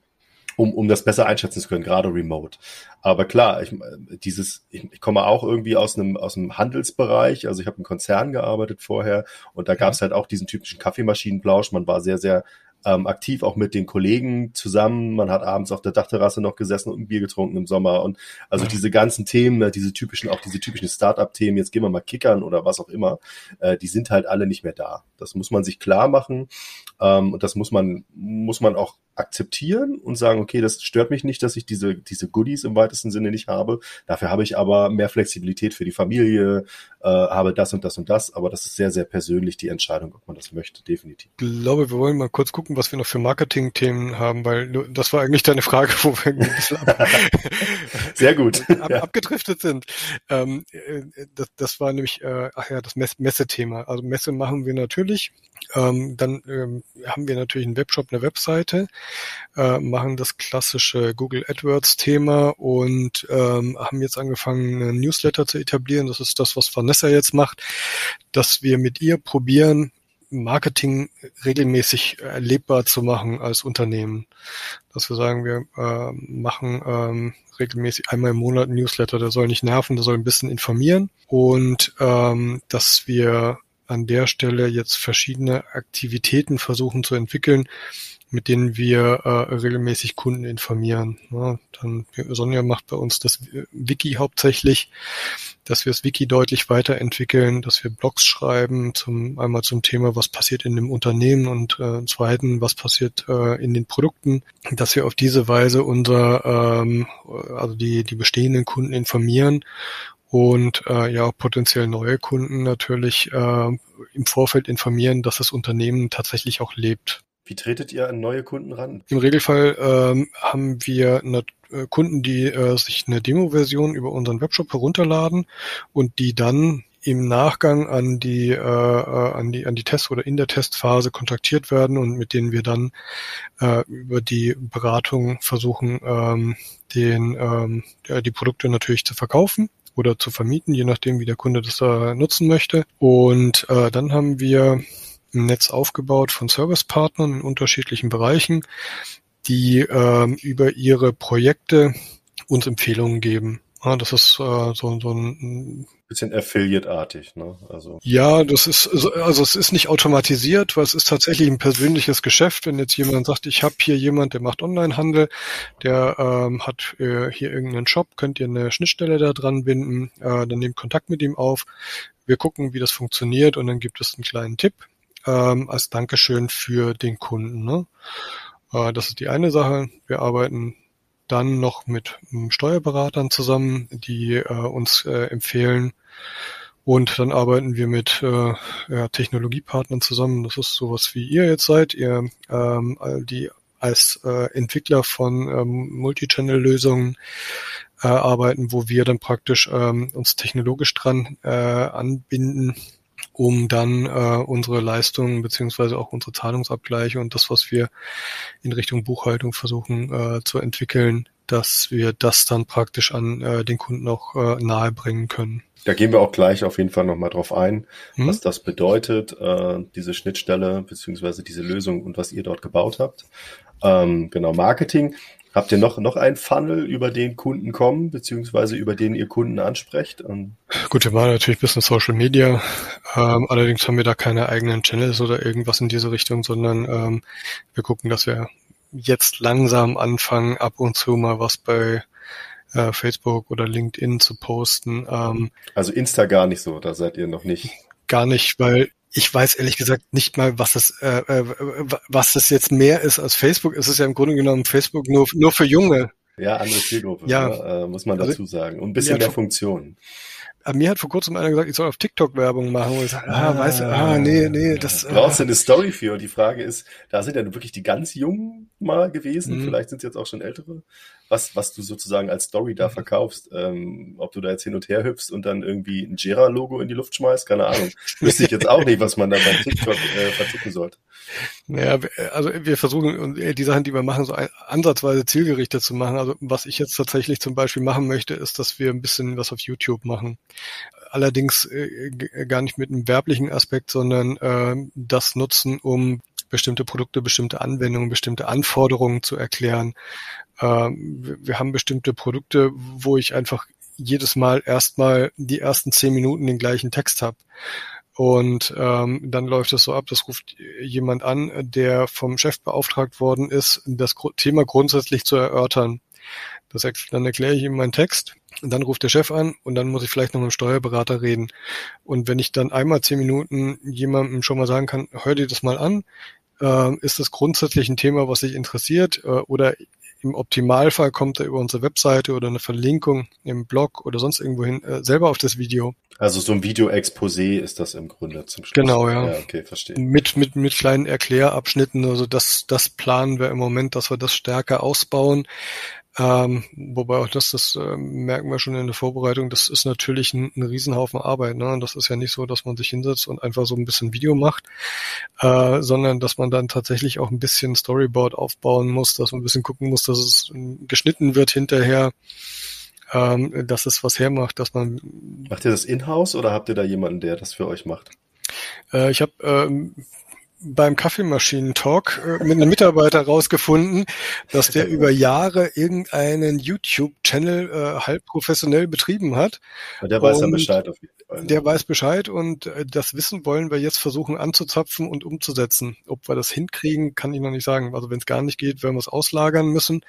um, um das besser einschätzen zu können, gerade remote. Aber klar, ich, dieses, ich, ich komme auch irgendwie aus einem, aus einem Handelsbereich, also ich habe im Konzern gearbeitet vorher und da gab es halt auch diesen typischen Kaffeemaschinenplausch. Man war sehr, sehr ähm, aktiv auch mit den Kollegen zusammen. Man hat abends auf der Dachterrasse noch gesessen und ein Bier getrunken im Sommer. Und also diese ganzen Themen, ne, diese typischen, auch diese typischen Start-up-Themen, jetzt gehen wir mal kickern oder was auch immer, äh, die sind halt alle nicht mehr da. Das muss man sich klar machen. Ähm, und das muss man, muss man auch akzeptieren und sagen, okay, das stört mich nicht, dass ich diese, diese Goodies im weitesten Sinne nicht habe. Dafür habe ich aber mehr Flexibilität für die Familie, äh, habe das und das und das. Aber das ist sehr, sehr persönlich die Entscheidung, ob man das möchte, definitiv. Ich glaube, wir wollen mal kurz gucken, was wir noch für Marketing-Themen haben, weil das war eigentlich deine Frage, wo wir ein bisschen ab <laughs> sehr gut. <laughs> ab, ja. abgedriftet sind. Ähm, äh, das, das war nämlich, äh, ach ja, das Mess Messethema. Also Messe machen wir natürlich. Ähm, dann ähm, haben wir natürlich einen Webshop, eine Webseite, äh, machen das klassische Google AdWords-Thema und ähm, haben jetzt angefangen, einen Newsletter zu etablieren. Das ist das, was Vanessa jetzt macht, dass wir mit ihr probieren, Marketing regelmäßig erlebbar zu machen als Unternehmen. Dass wir sagen, wir äh, machen ähm, regelmäßig einmal im Monat einen Newsletter, der soll nicht nerven, der soll ein bisschen informieren und ähm, dass wir an der Stelle jetzt verschiedene Aktivitäten versuchen zu entwickeln, mit denen wir äh, regelmäßig Kunden informieren. Ja, dann Sonja macht bei uns das Wiki hauptsächlich, dass wir das Wiki deutlich weiterentwickeln, dass wir Blogs schreiben, zum einmal zum Thema, was passiert in dem Unternehmen und äh, zweiten, was passiert äh, in den Produkten, dass wir auf diese Weise unser ähm, also die die bestehenden Kunden informieren und äh, ja potenziell neue Kunden natürlich äh, im Vorfeld informieren, dass das Unternehmen tatsächlich auch lebt. Wie tretet ihr an neue Kunden ran? Im Regelfall ähm, haben wir eine, äh, Kunden, die äh, sich eine Demo-Version über unseren Webshop herunterladen und die dann im Nachgang an die äh, äh an die an die Test oder in der Testphase kontaktiert werden und mit denen wir dann äh, über die Beratung versuchen ähm, den ähm, ja, die Produkte natürlich zu verkaufen oder zu vermieten, je nachdem, wie der Kunde das äh, nutzen möchte. Und äh, dann haben wir ein Netz aufgebaut von Servicepartnern in unterschiedlichen Bereichen, die äh, über ihre Projekte uns Empfehlungen geben. Ja, das ist äh, so, so ein bisschen Affiliate-artig, ne? Also. Ja, das ist, also es ist nicht automatisiert, weil es ist tatsächlich ein persönliches Geschäft. Wenn jetzt jemand sagt, ich habe hier jemand, der macht Onlinehandel, der ähm, hat äh, hier irgendeinen Shop, könnt ihr eine Schnittstelle da dran binden, äh, dann nehmt Kontakt mit ihm auf. Wir gucken, wie das funktioniert und dann gibt es einen kleinen Tipp ähm, als Dankeschön für den Kunden. Ne? Äh, das ist die eine Sache. Wir arbeiten dann noch mit ähm, Steuerberatern zusammen, die äh, uns äh, empfehlen. Und dann arbeiten wir mit äh, ja, Technologiepartnern zusammen. Das ist sowas wie ihr jetzt seid, ihr ähm, die als äh, Entwickler von ähm, Multichannel-Lösungen äh, arbeiten, wo wir dann praktisch ähm, uns technologisch dran äh, anbinden um dann äh, unsere Leistungen beziehungsweise auch unsere Zahlungsabgleiche und das, was wir in Richtung Buchhaltung versuchen äh, zu entwickeln, dass wir das dann praktisch an äh, den Kunden auch äh, nahe bringen können. Da gehen wir auch gleich auf jeden Fall nochmal drauf ein, hm? was das bedeutet, äh, diese Schnittstelle beziehungsweise diese Lösung und was ihr dort gebaut habt. Ähm, genau, Marketing. Habt ihr noch, noch einen Funnel, über den Kunden kommen, beziehungsweise über den ihr Kunden ansprecht? Und Gut, wir machen natürlich ein bisschen Social Media. Ähm, allerdings haben wir da keine eigenen Channels oder irgendwas in diese Richtung, sondern ähm, wir gucken, dass wir jetzt langsam anfangen, ab und zu mal was bei äh, Facebook oder LinkedIn zu posten. Ähm, also Insta gar nicht so, da seid ihr noch nicht. Gar nicht, weil ich weiß ehrlich gesagt nicht mal, was das, äh, äh, was das jetzt mehr ist als Facebook. Es ist ja im Grunde genommen Facebook nur, nur für Junge. Ja, andere Zielgruppe, ja. Ne? Äh, muss man also dazu sagen. Und ein bisschen mehr Funktionen. Aber mir hat vor kurzem einer gesagt, ich soll auf TikTok Werbung machen. Und ich sage, ah, ah, weißt du, ah, nee, nee, das. Brauchst du eine Story für? Und die Frage ist, da sind ja wirklich die ganz Jungen mal gewesen. Mhm. Vielleicht sind es jetzt auch schon ältere was, was du sozusagen als Story da mhm. verkaufst. Ähm, ob du da jetzt hin und her hüpfst und dann irgendwie ein Jera-Logo in die Luft schmeißt, keine Ahnung. <laughs> Wüsste ich jetzt auch nicht, was man da beim TikTok äh, verticken sollte. Naja, also wir versuchen die Sachen, die wir machen, so ansatzweise zielgerichtet zu machen. Also was ich jetzt tatsächlich zum Beispiel machen möchte, ist, dass wir ein bisschen was auf YouTube machen allerdings äh, gar nicht mit einem werblichen Aspekt, sondern äh, das nutzen, um bestimmte Produkte, bestimmte Anwendungen, bestimmte Anforderungen zu erklären. Ähm, wir haben bestimmte Produkte, wo ich einfach jedes Mal erstmal die ersten zehn Minuten den gleichen Text habe. Und ähm, dann läuft es so ab, das ruft jemand an, der vom Chef beauftragt worden ist, das Thema grundsätzlich zu erörtern. Das, dann erkläre ich ihm meinen Text dann ruft der Chef an und dann muss ich vielleicht noch mit dem Steuerberater reden. Und wenn ich dann einmal zehn Minuten jemandem schon mal sagen kann, hör dir das mal an, äh, ist das grundsätzlich ein Thema, was dich interessiert äh, oder im Optimalfall kommt er über unsere Webseite oder eine Verlinkung im Blog oder sonst irgendwo hin äh, selber auf das Video. Also so ein Video-Exposé ist das im Grunde zum Schluss. Genau, ja. ja okay, verstehe. Mit, mit, mit kleinen Erklärabschnitten. Also das, das planen wir im Moment, dass wir das stärker ausbauen. Ähm, wobei auch das, das äh, merken wir schon in der Vorbereitung, das ist natürlich ein, ein Riesenhaufen Arbeit. Ne? Und das ist ja nicht so, dass man sich hinsetzt und einfach so ein bisschen Video macht, äh, sondern dass man dann tatsächlich auch ein bisschen Storyboard aufbauen muss, dass man ein bisschen gucken muss, dass es geschnitten wird hinterher, ähm, dass es was hermacht, dass man. Macht ihr das in-house oder habt ihr da jemanden, der das für euch macht? Äh, ich habe ähm, beim Kaffeemaschinen-Talk äh, mit einem Mitarbeiter rausgefunden, dass der über Jahre irgendeinen YouTube-Channel äh, halb professionell betrieben hat. Und der weiß dann Bescheid auf jeden Fall. Ne? Der weiß Bescheid und äh, das Wissen wollen wir jetzt versuchen anzuzapfen und umzusetzen. Ob wir das hinkriegen, kann ich noch nicht sagen. Also wenn es gar nicht geht, werden wir es auslagern müssen.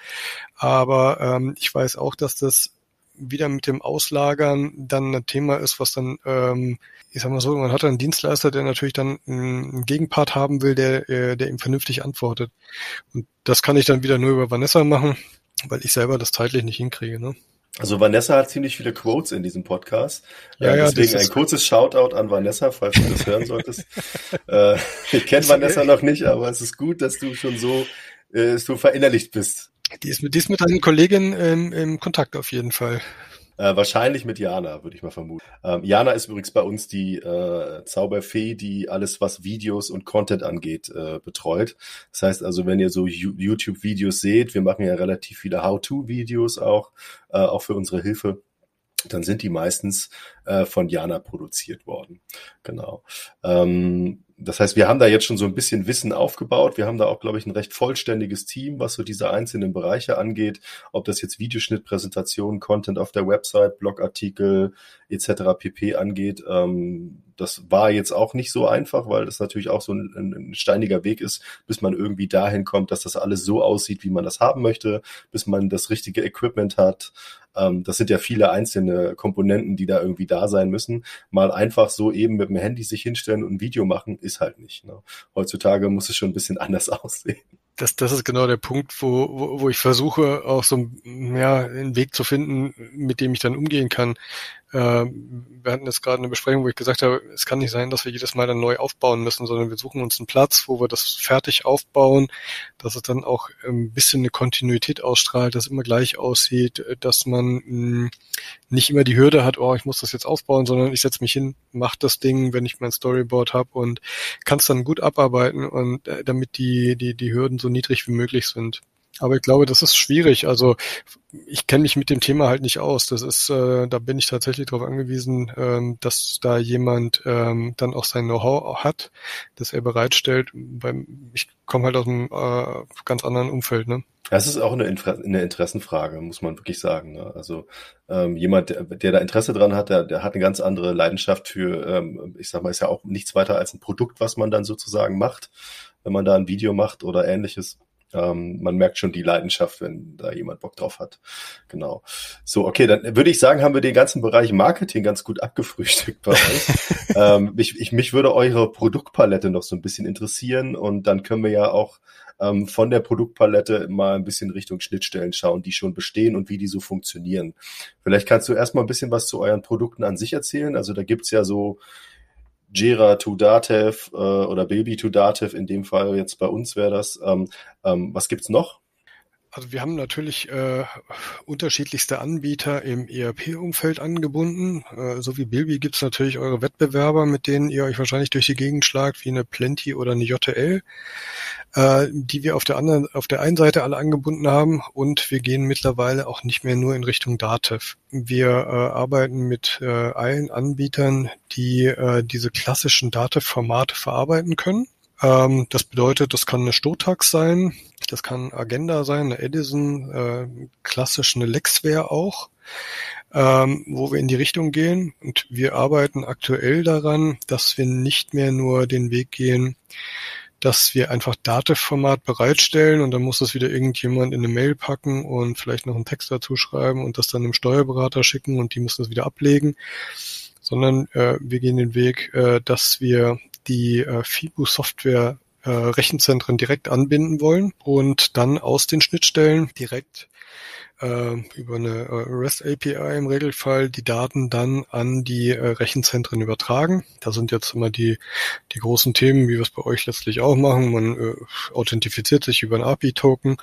Aber ähm, ich weiß auch, dass das wieder mit dem Auslagern dann ein Thema ist, was dann, ähm, ich sag mal so, man hat einen Dienstleister, der natürlich dann einen Gegenpart haben will, der, äh, der ihm vernünftig antwortet. Und das kann ich dann wieder nur über Vanessa machen, weil ich selber das zeitlich nicht hinkriege. Ne? Also Vanessa hat ziemlich viele Quotes in diesem Podcast. Ja, äh, ja, deswegen ein kurzes Shoutout an Vanessa, falls du das hören solltest. <laughs> äh, ich kenne Vanessa noch nicht, aber es ist gut, dass du schon so äh, so verinnerlicht bist. Die ist mit, die ist mit deinen Kollegin ähm, im Kontakt auf jeden Fall. Äh, wahrscheinlich mit Jana, würde ich mal vermuten. Ähm, Jana ist übrigens bei uns die äh, Zauberfee, die alles, was Videos und Content angeht, äh, betreut. Das heißt also, wenn ihr so YouTube-Videos seht, wir machen ja relativ viele How-To-Videos auch, äh, auch für unsere Hilfe dann sind die meistens äh, von Jana produziert worden. Genau. Ähm, das heißt, wir haben da jetzt schon so ein bisschen Wissen aufgebaut. Wir haben da auch, glaube ich, ein recht vollständiges Team, was so diese einzelnen Bereiche angeht. Ob das jetzt Videoschnitt, Präsentation, Content auf der Website, Blogartikel etc. pp. angeht. Ähm, das war jetzt auch nicht so einfach, weil das natürlich auch so ein, ein, steiniger Weg ist, bis man irgendwie dahin kommt, dass das alles so aussieht, wie man das haben möchte, bis man das richtige Equipment hat. Ähm, das sind ja viele einzelne Komponenten, die da irgendwie da sein müssen. Mal einfach so eben mit dem Handy sich hinstellen und ein Video machen, ist halt nicht. Ne? Heutzutage muss es schon ein bisschen <laughs> anders aussehen das, das ist genau der Punkt, wo, wo, wo ich versuche, auch so ja, einen Weg zu finden, mit dem ich dann umgehen kann. Äh, wir hatten jetzt gerade eine Besprechung, wo ich gesagt habe, es kann nicht sein, dass wir jedes Mal dann neu aufbauen müssen, sondern wir suchen uns einen Platz, wo wir das fertig aufbauen, dass es dann auch ein bisschen eine Kontinuität ausstrahlt, dass es immer gleich aussieht, dass man mh, nicht immer die Hürde hat, oh, ich muss das jetzt aufbauen, sondern ich setze mich hin, mache das Ding, wenn ich mein Storyboard habe und kann es dann gut abarbeiten und äh, damit die, die, die Hürden so niedrig wie möglich sind. Aber ich glaube, das ist schwierig. Also ich kenne mich mit dem Thema halt nicht aus. Das ist, äh, da bin ich tatsächlich darauf angewiesen, ähm, dass da jemand ähm, dann auch sein Know-how hat, das er bereitstellt. Beim, ich komme halt aus einem äh, ganz anderen Umfeld. Ne? Das ist auch eine, Inter eine Interessenfrage, muss man wirklich sagen. Ne? Also ähm, jemand, der, der da Interesse dran hat, der, der hat eine ganz andere Leidenschaft für, ähm, ich sag mal, ist ja auch nichts weiter als ein Produkt, was man dann sozusagen macht, wenn man da ein Video macht oder ähnliches. Ähm, man merkt schon die Leidenschaft, wenn da jemand Bock drauf hat. Genau. So, okay, dann würde ich sagen, haben wir den ganzen Bereich Marketing ganz gut abgefrühstückt bei euch. <laughs> ähm, ich, ich, mich würde eure Produktpalette noch so ein bisschen interessieren und dann können wir ja auch ähm, von der Produktpalette mal ein bisschen Richtung Schnittstellen schauen, die schon bestehen und wie die so funktionieren. Vielleicht kannst du erstmal ein bisschen was zu euren Produkten an sich erzählen. Also da gibt's ja so Jira to Datev äh, oder Baby to Datev, in dem Fall jetzt bei uns wäre das. Ähm, ähm, was gibt's noch? Also wir haben natürlich äh, unterschiedlichste Anbieter im ERP-Umfeld angebunden. Äh, so wie Bilby gibt's natürlich eure Wettbewerber, mit denen ihr euch wahrscheinlich durch die Gegend schlagt, wie eine Plenty oder eine JTL, äh, die wir auf der anderen, auf der einen Seite alle angebunden haben und wir gehen mittlerweile auch nicht mehr nur in Richtung Datev. Wir äh, arbeiten mit äh, allen Anbietern, die äh, diese klassischen Datev-Formate verarbeiten können Ähm, das bedeutet, das kann eine Stotax sein, das kann Agenda sein, eine Edison, äh, klassisch eine Lexware auch, ähm, wo wir in die Richtung gehen. Und wir arbeiten aktuell daran, dass wir nicht mehr nur den Weg gehen, dass wir einfach Datev-Format bereitstellen und dann muss das wieder irgendjemand in eine Mail packen und vielleicht noch einen Text dazu schreiben und das dann dem Steuerberater schicken und die müssen das wieder ablegen, sondern äh, wir gehen den Weg, äh, dass wir die äh, FIBU-Software äh, Rechenzentren direkt anbinden wollen und dann aus den Schnittstellen direkt äh, über eine äh, REST API im Regelfall die Daten dann an die äh, Rechenzentren übertragen. Da sind jetzt immer die, die großen Themen, wie wir es bei euch letztlich auch machen. Man äh, authentifiziert sich über ein API-Token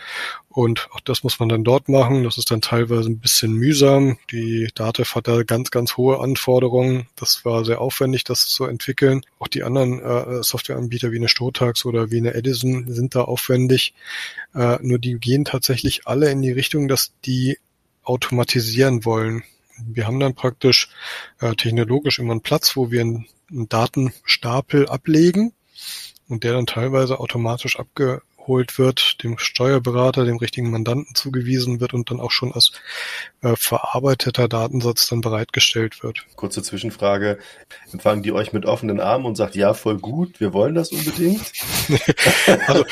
und auch das muss man dann dort machen. Das ist dann teilweise ein bisschen mühsam. Die Datev hat da ganz, ganz hohe Anforderungen. Das war sehr aufwendig, das zu entwickeln. Auch die anderen äh, Softwareanbieter wie eine Stotax oder wie eine Edison sind da aufwendig. Äh, nur die gehen tatsächlich alle in die Richtung, dass die automatisieren wollen. Wir haben dann praktisch äh, technologisch immer einen Platz, wo wir einen, einen Datenstapel ablegen und der dann teilweise automatisch abge abgeholt wird, dem Steuerberater, dem richtigen Mandanten zugewiesen wird und dann auch schon als äh, verarbeiteter Datensatz dann bereitgestellt wird. Kurze Zwischenfrage. Empfangen die euch mit offenen Armen und sagt, ja, voll gut, wir wollen das unbedingt? <laughs> also,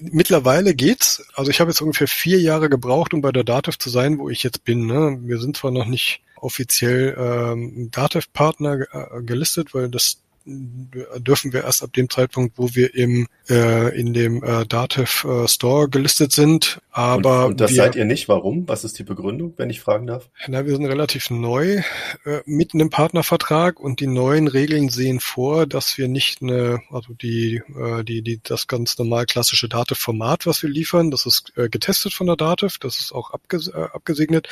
Mittlerweile geht's. Also ich habe jetzt ungefähr vier Jahre gebraucht, um bei der Dativ zu sein, wo ich jetzt bin. Ne? Wir sind zwar noch nicht offiziell ähm, Dativ-Partner äh, gelistet, weil das dürfen wir erst ab dem Zeitpunkt, wo wir im äh, in dem äh, Datev äh, Store gelistet sind. Aber und, und das wir, seid ihr nicht. Warum? Was ist die Begründung, wenn ich fragen darf? Na, wir sind relativ neu äh, mit einem Partnervertrag und die neuen Regeln sehen vor, dass wir nicht eine, also die äh, die die das ganz normal klassische Datev-Format, was wir liefern, das ist äh, getestet von der Datev, das ist auch abges äh, abgesegnet.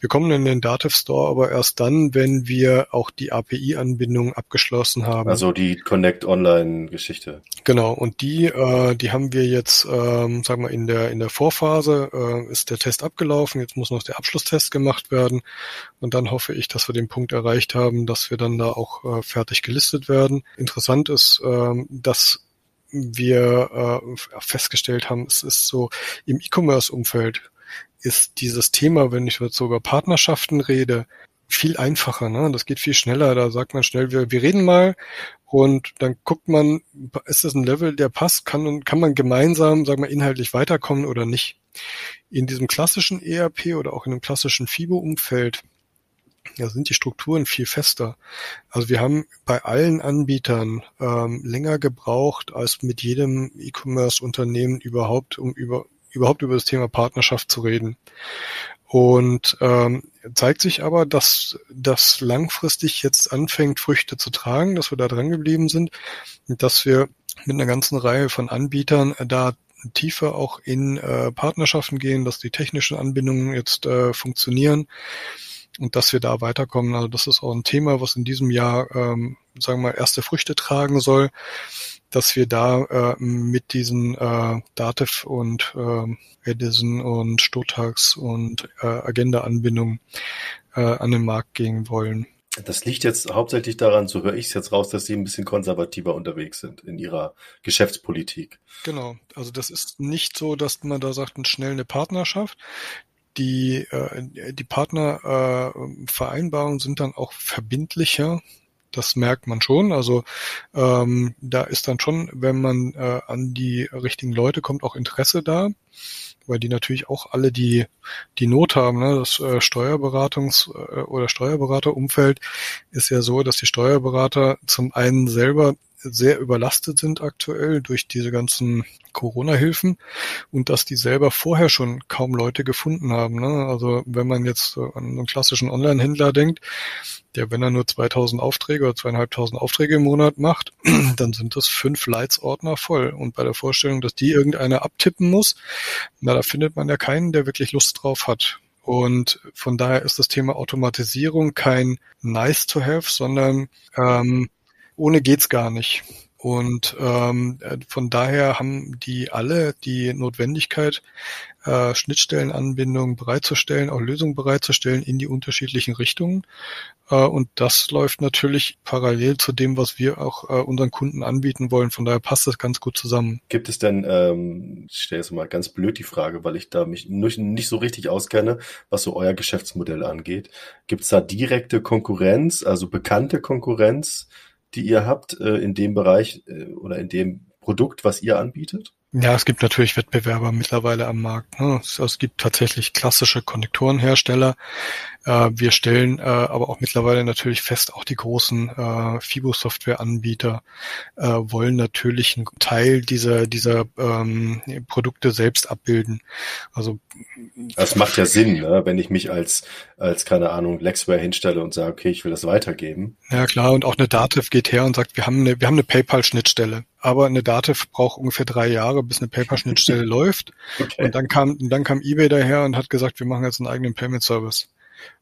Wir kommen in den Datev Store aber erst dann, wenn wir auch die API-Anbindung abgeschlossen haben haben. Also die Connect Online Geschichte. Genau. Und die, äh, die haben wir jetzt, ähm, sagen wir in der in der Vorphase äh, ist der Test abgelaufen. Jetzt muss noch der Abschlusstest gemacht werden. Und dann hoffe ich, dass wir den Punkt erreicht haben, dass wir dann da auch äh, fertig gelistet werden. Interessant ist, äh, dass wir äh, festgestellt haben, es ist so im E-Commerce-Umfeld ist dieses Thema, wenn ich jetzt sogar Partnerschaften rede, viel einfacher, ne? Das geht viel schneller. Da sagt man schnell, wir, wir reden mal und dann guckt man, ist das ein Level, der passt, kann, kann man gemeinsam, sagen wir, inhaltlich weiterkommen oder nicht. In diesem klassischen ERP oder auch in dem klassischen FIBO-Umfeld, da sind die Strukturen viel fester. Also wir haben bei allen Anbietern ähm, länger gebraucht als mit jedem E-Commerce-Unternehmen überhaupt, um über überhaupt über das Thema Partnerschaft zu reden. Und ähm, zeigt sich aber, dass das langfristig jetzt anfängt, Früchte zu tragen, dass wir da dran geblieben sind dass wir mit einer ganzen Reihe von Anbietern da tiefer auch in äh, Partnerschaften gehen, dass die technischen Anbindungen jetzt äh, funktionieren und dass wir da weiterkommen. Also das ist auch ein Thema, was in diesem Jahr, ähm, sagen wir mal, erste Früchte tragen soll dass wir da äh, mit diesen äh, Datev und äh, Edison und Stotax und äh, Agenda-Anbindungen äh, an den Markt gehen wollen. Das liegt jetzt hauptsächlich daran, so höre ich es jetzt raus, dass Sie ein bisschen konservativer unterwegs sind in Ihrer Geschäftspolitik. Genau. Also das ist nicht so, dass man da sagt, schnell eine Partnerschaft. Die, äh, die Partnervereinbarungen äh, sind dann auch verbindlicher das merkt man schon. Also ähm, da ist dann schon, wenn man äh, an die richtigen Leute kommt, auch Interesse da, weil die natürlich auch alle die die Not haben. Ne? Das äh, Steuerberatungs- äh, oder Steuerberaterumfeld ist ja so, dass die Steuerberater zum einen selber sehr überlastet sind aktuell durch diese ganzen Corona-Hilfen und dass die selber vorher schon kaum Leute gefunden haben. Ne? Also wenn man jetzt an einen klassischen Online-Händler denkt, der, wenn er nur 2000 Aufträge oder zweieinhalbtausend Aufträge im Monat macht, <clears throat> dann sind das fünf Leitsordner voll. Und bei der Vorstellung, dass die irgendeiner abtippen muss, na, da findet man ja keinen, der wirklich Lust drauf hat. Und von daher ist das Thema Automatisierung kein nice to have, sondern ähm, ohne geht's gar nicht. Und ähm, von daher haben die alle die Notwendigkeit, äh, Schnittstellenanbindungen bereitzustellen, auch Lösungen bereitzustellen in die unterschiedlichen Richtungen. Äh, und das läuft natürlich parallel zu dem, was wir auch äh, unseren Kunden anbieten wollen. Von daher passt das ganz gut zusammen. Gibt es denn, ähm, ich stelle jetzt mal ganz blöd die Frage, weil ich da mich nicht, nicht so richtig auskenne, was so euer Geschäftsmodell angeht. Gibt es da direkte Konkurrenz, also bekannte Konkurrenz, die ihr habt äh, in dem Bereich äh, oder in dem Produkt, was ihr anbietet? Ja, es gibt natürlich Wettbewerber mittlerweile am Markt. Ne? Es, gibt tatsächlich klassische Konnektorenhersteller. Äh, wir stellen äh, aber auch mittlerweile natürlich fest, auch die großen äh, FIBO-Software-Anbieter wollen natürlich einen Teil dieser, dieser ähm, Produkte selbst abbilden. Also das macht ja Sinn, ne? wenn ich mich als, als, keine Ahnung, Lexware hinstelle und sage, okay, ich will das weitergeben. Ja klar, und auch eine Dativ geht her und sagt, wir haben eine, wir haben eine PayPal-Schnittstelle aber eine Dativ braucht ungefähr drei Jahre, bis eine PayPal-Schnittstelle <laughs> läuft. Okay. Und dann kam, dann kam eBay daher und hat gesagt, wir machen jetzt einen eigenen Payment-Service.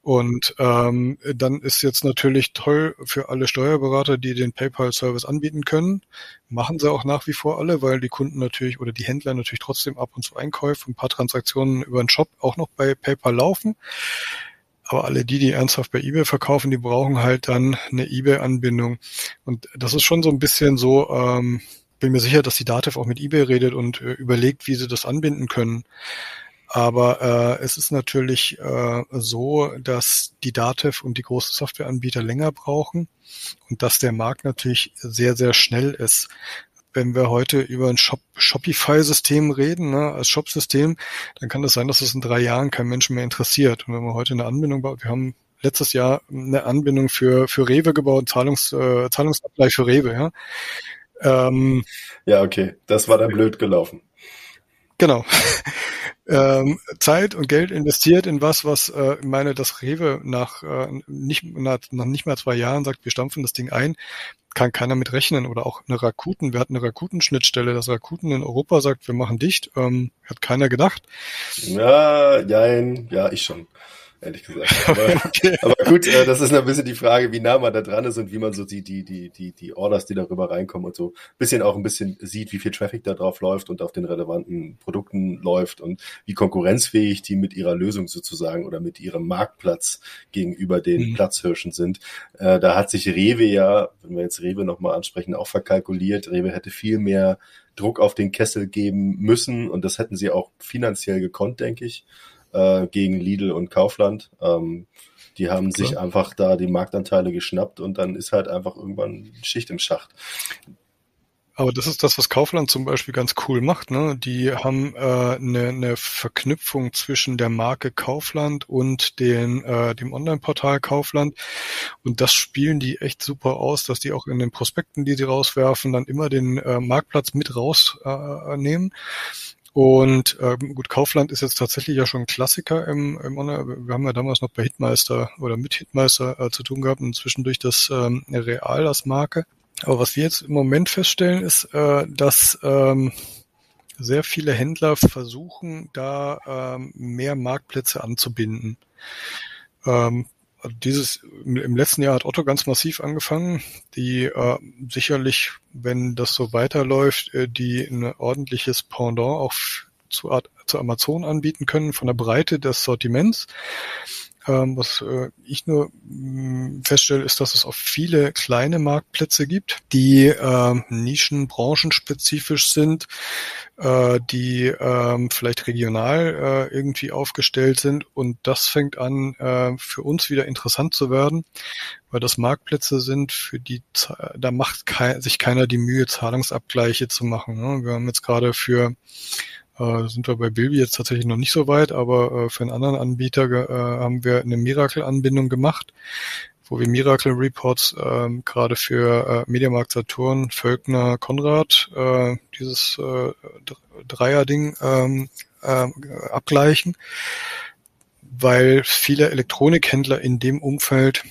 Und ähm, dann ist jetzt natürlich toll für alle Steuerberater, die den PayPal-Service anbieten können. Machen sie auch nach wie vor alle, weil die Kunden natürlich oder die Händler natürlich trotzdem ab und zu Einkäufe, ein paar Transaktionen über den Shop auch noch bei PayPal laufen. Aber alle die, die ernsthaft bei eBay verkaufen, die brauchen halt dann eine eBay-Anbindung. Und das ist schon so ein bisschen so, ähm, bin mir sicher, dass die Dativ auch mit eBay redet und äh, überlegt, wie sie das anbinden können. Aber äh, es ist natürlich äh, so, dass die Dativ und die großen Softwareanbieter länger brauchen und dass der Markt natürlich sehr, sehr schnell ist wenn wir heute über ein Shop Shopify-System reden, ne, als Shop-System, dann kann das sein, dass es in drei Jahren kein Mensch mehr interessiert. Und wenn wir heute eine Anbindung bauen, wir haben letztes Jahr eine Anbindung für, für Rewe gebaut, Zahlungs, äh, Zahlungsabgleich für Rewe, ja. Ähm, ja, okay. Das war dann blöd gelaufen. Genau. Ähm, Zeit und Geld investiert in was, was äh, meine, das Rewe nach, äh, nicht, nach, nach nicht mehr zwei Jahren sagt, wir stampfen das Ding ein, kann keiner mit rechnen. Oder auch eine Rakuten, wir hatten eine Rakuten-Schnittstelle, dass Rakuten in Europa sagt, wir machen dicht, ähm, hat keiner gedacht. Ja, nein, ja, ich schon ehrlich gesagt. <laughs> Aber, okay. aber gut, äh, das ist ein bisschen die Frage, wie nah man da dran ist und wie man so die, die, die, die, die Orders, die darüber reinkommen und so ein bisschen auch ein bisschen sieht, wie viel Traffic da drauf läuft und auf den relevanten Produkten läuft und wie konkurrenzfähig die mit ihrer Lösung sozusagen oder mit ihrem Marktplatz gegenüber den mhm. Platzhirschen sind. Äh, da hat sich Rewe ja, wenn wir jetzt Rewe nochmal ansprechen, auch verkalkuliert. Rewe hätte viel mehr Druck auf den Kessel geben müssen und das hätten sie auch finanziell gekonnt, denke ich äh, gegen Lidl und Kaufland. Ähm, die haben Klar. sich einfach da die Marktanteile geschnappt und dann ist halt einfach irgendwann Schicht im Schacht. Aber das ist das, was Kaufland zum Beispiel ganz cool macht. Ne? Die haben äh, eine, eine Verknüpfung zwischen der Marke Kaufland und den, äh, dem Online-Portal Kaufland. Und das spielen die echt super aus, dass die auch in den Prospekten, die sie rauswerfen, dann immer den äh, Marktplatz mit rausnehmen. Äh, und ähm, gut, Kaufland ist jetzt tatsächlich ja schon ein Klassiker im, im Online. Wir haben ja damals noch bei Hitmeister oder mit Hitmeister äh, zu tun gehabt und zwischendurch das ähm, Real als Marke. Aber was wir jetzt im Moment feststellen, ist, äh, dass ähm, sehr viele Händler versuchen, da ähm, mehr Marktplätze anzubinden. Ähm, dieses im letzten Jahr hat Otto ganz massiv angefangen, die äh, sicherlich, wenn das so weiterläuft, äh, die ein ordentliches Pendant auch zu, zu Amazon anbieten können von der Breite des Sortiments. Ähm, was äh, ich nur mh, mm, feststelle, ist, dass es auch viele kleine Marktplätze gibt, die äh, nischen, branchenspezifisch sind, äh, die äh, vielleicht regional äh, irgendwie aufgestellt sind. Und das fängt an, äh, für uns wieder interessant zu werden, weil das Marktplätze sind, für die da macht kei sich keiner die Mühe, Zahlungsabgleiche zu machen. Ne? Wir haben jetzt gerade für äh, sind wir bei Bilby jetzt tatsächlich noch nicht so weit, aber äh, für einen anderen Anbieter äh, haben wir eine Miracle-Anbindung gemacht, wo wir Miracle Reports äh, gerade für äh, Mediamarkt Saturn, Völkner, Konrad, äh, dieses äh, Dreier-Ding ähm, äh, abgleichen, weil viele Elektronikhändler in dem Umfeld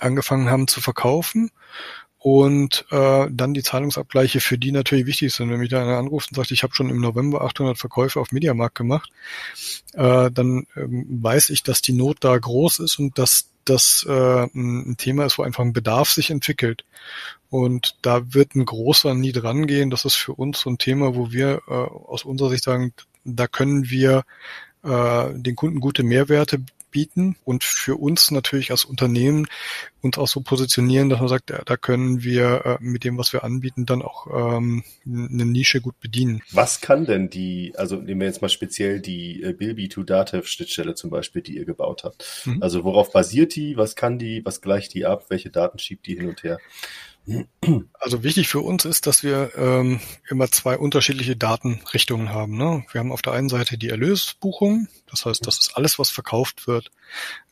angefangen haben zu verkaufen und äh, dann die Zahlungsabgleiche, für die natürlich wichtig sind. Wenn mich da einer anruft und sagt, ich habe schon im November 800 Verkäufe auf Mediamarkt gemacht, äh, dann ähm, weiß ich, dass die Not da groß ist und dass das äh, ein Thema ist, wo einfach ein Bedarf sich entwickelt. Und da wird ein großer nie dran gehen. Das ist für uns so ein Thema, wo wir äh, aus unserer Sicht sagen, da können wir äh, den Kunden gute Mehrwerte bieten und für uns natürlich als Unternehmen uns auch so positionieren, dass man sagt, ja, da können wir äh, mit dem, was wir anbieten, dann auch ähm, eine Nische gut bedienen. Was kann denn die, also nehmen wir jetzt mal speziell die äh, Bilby to Datev Schnittstelle zum Beispiel, die ihr gebaut habt. Mhm. Also worauf basiert die? Was kann die? Was gleicht die ab? Welche Daten schiebt die hin und her? Also wichtig für uns ist, dass wir ähm, immer zwei unterschiedliche Datenrichtungen haben. Ne? Wir haben auf der einen Seite die Erlösbuchung, das heißt, das ist alles, was verkauft wird.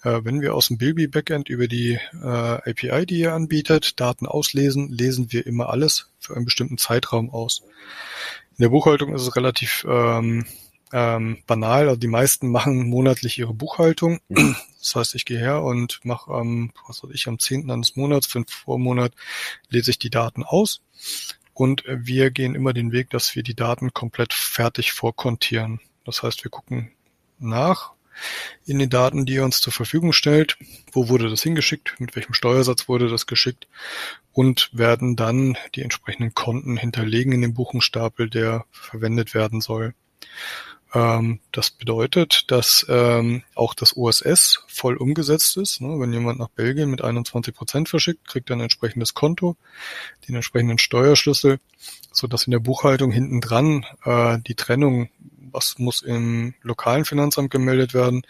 Äh, wenn wir aus dem Bilby Backend über die äh, API, die ihr anbietet, Daten auslesen, lesen wir immer alles für einen bestimmten Zeitraum aus. In der Buchhaltung ist es relativ ähm, ähm, banal. Also die meisten machen monatlich ihre Buchhaltung. Das heißt, ich gehe her und mache am, was weiß ich, am 10. eines Monats, fünf Vormonat, lese ich die Daten aus. Und wir gehen immer den Weg, dass wir die Daten komplett fertig vorkontieren. Das heißt, wir gucken nach in den Daten, die ihr uns zur Verfügung stellt. Wo wurde das hingeschickt? Mit welchem Steuersatz wurde das geschickt? Und werden dann die entsprechenden Konten hinterlegen in dem Buchungsstapel, der verwendet werden soll. Ähm, das bedeutet, dass ähm, auch das OSS voll umgesetzt ist. Ne? Wenn jemand nach Belgien mit 21 Prozent verschickt, kriegt er ein entsprechendes Konto, den entsprechenden Steuerschlüssel, so dass in der Buchhaltung hinten dran äh, die Trennung, was muss im lokalen Finanzamt gemeldet werden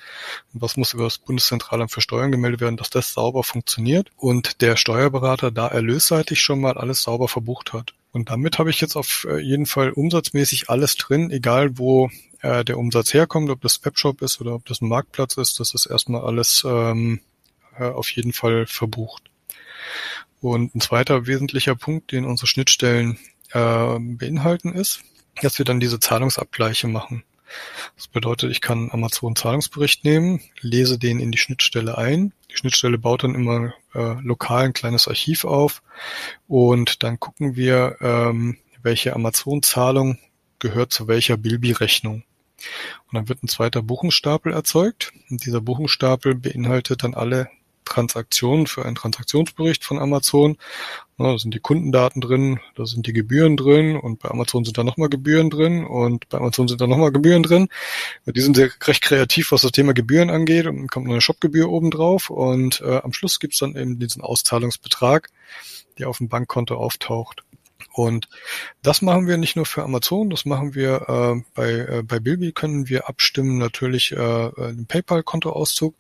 was muss über das Bundeszentralamt für Steuern gemeldet werden, dass das sauber funktioniert und der Steuerberater da erlösseitig schon mal alles sauber verbucht hat. Und damit habe ich jetzt auf äh, jeden Fall umsatzmäßig alles drin, egal wo äh, der Umsatz herkommt, ob das Webshop ist oder ob das ein Marktplatz ist, das ist erstmal alles ähm, äh, auf jeden Fall verbucht. Und ein zweiter wesentlicher Punkt, den unsere Schnittstellen äh, beinhalten, ist, dass wir dann diese Zahlungsabgleiche machen. Das bedeutet, ich kann Amazon Zahlungsbericht nehmen, lese den in die Schnittstelle ein. Die Schnittstelle baut dann immer äh, lokal ein kleines Archiv auf und dann gucken wir, ähm, welche Amazon-Zahlung gehört zu welcher Bilby-Rechnung. Und dann wird ein zweiter Buchungsstapel erzeugt. Und dieser Buchungsstapel beinhaltet dann alle Transaktionen für einen Transaktionsbericht von Amazon. Da sind die Kundendaten drin, da sind die Gebühren drin und bei Amazon sind da nochmal Gebühren drin und bei Amazon sind da nochmal Gebühren drin. Die sind sehr recht kreativ, was das Thema Gebühren angeht und dann kommt noch eine Shopgebühr oben drauf und äh, am Schluss gibt's dann eben diesen Auszahlungsbetrag, der auf dem Bankkonto auftaucht. Und das machen wir nicht nur für Amazon, das machen wir äh, bei, äh, bei Bilby können wir abstimmen natürlich äh, äh den PayPal-Kontoauszug.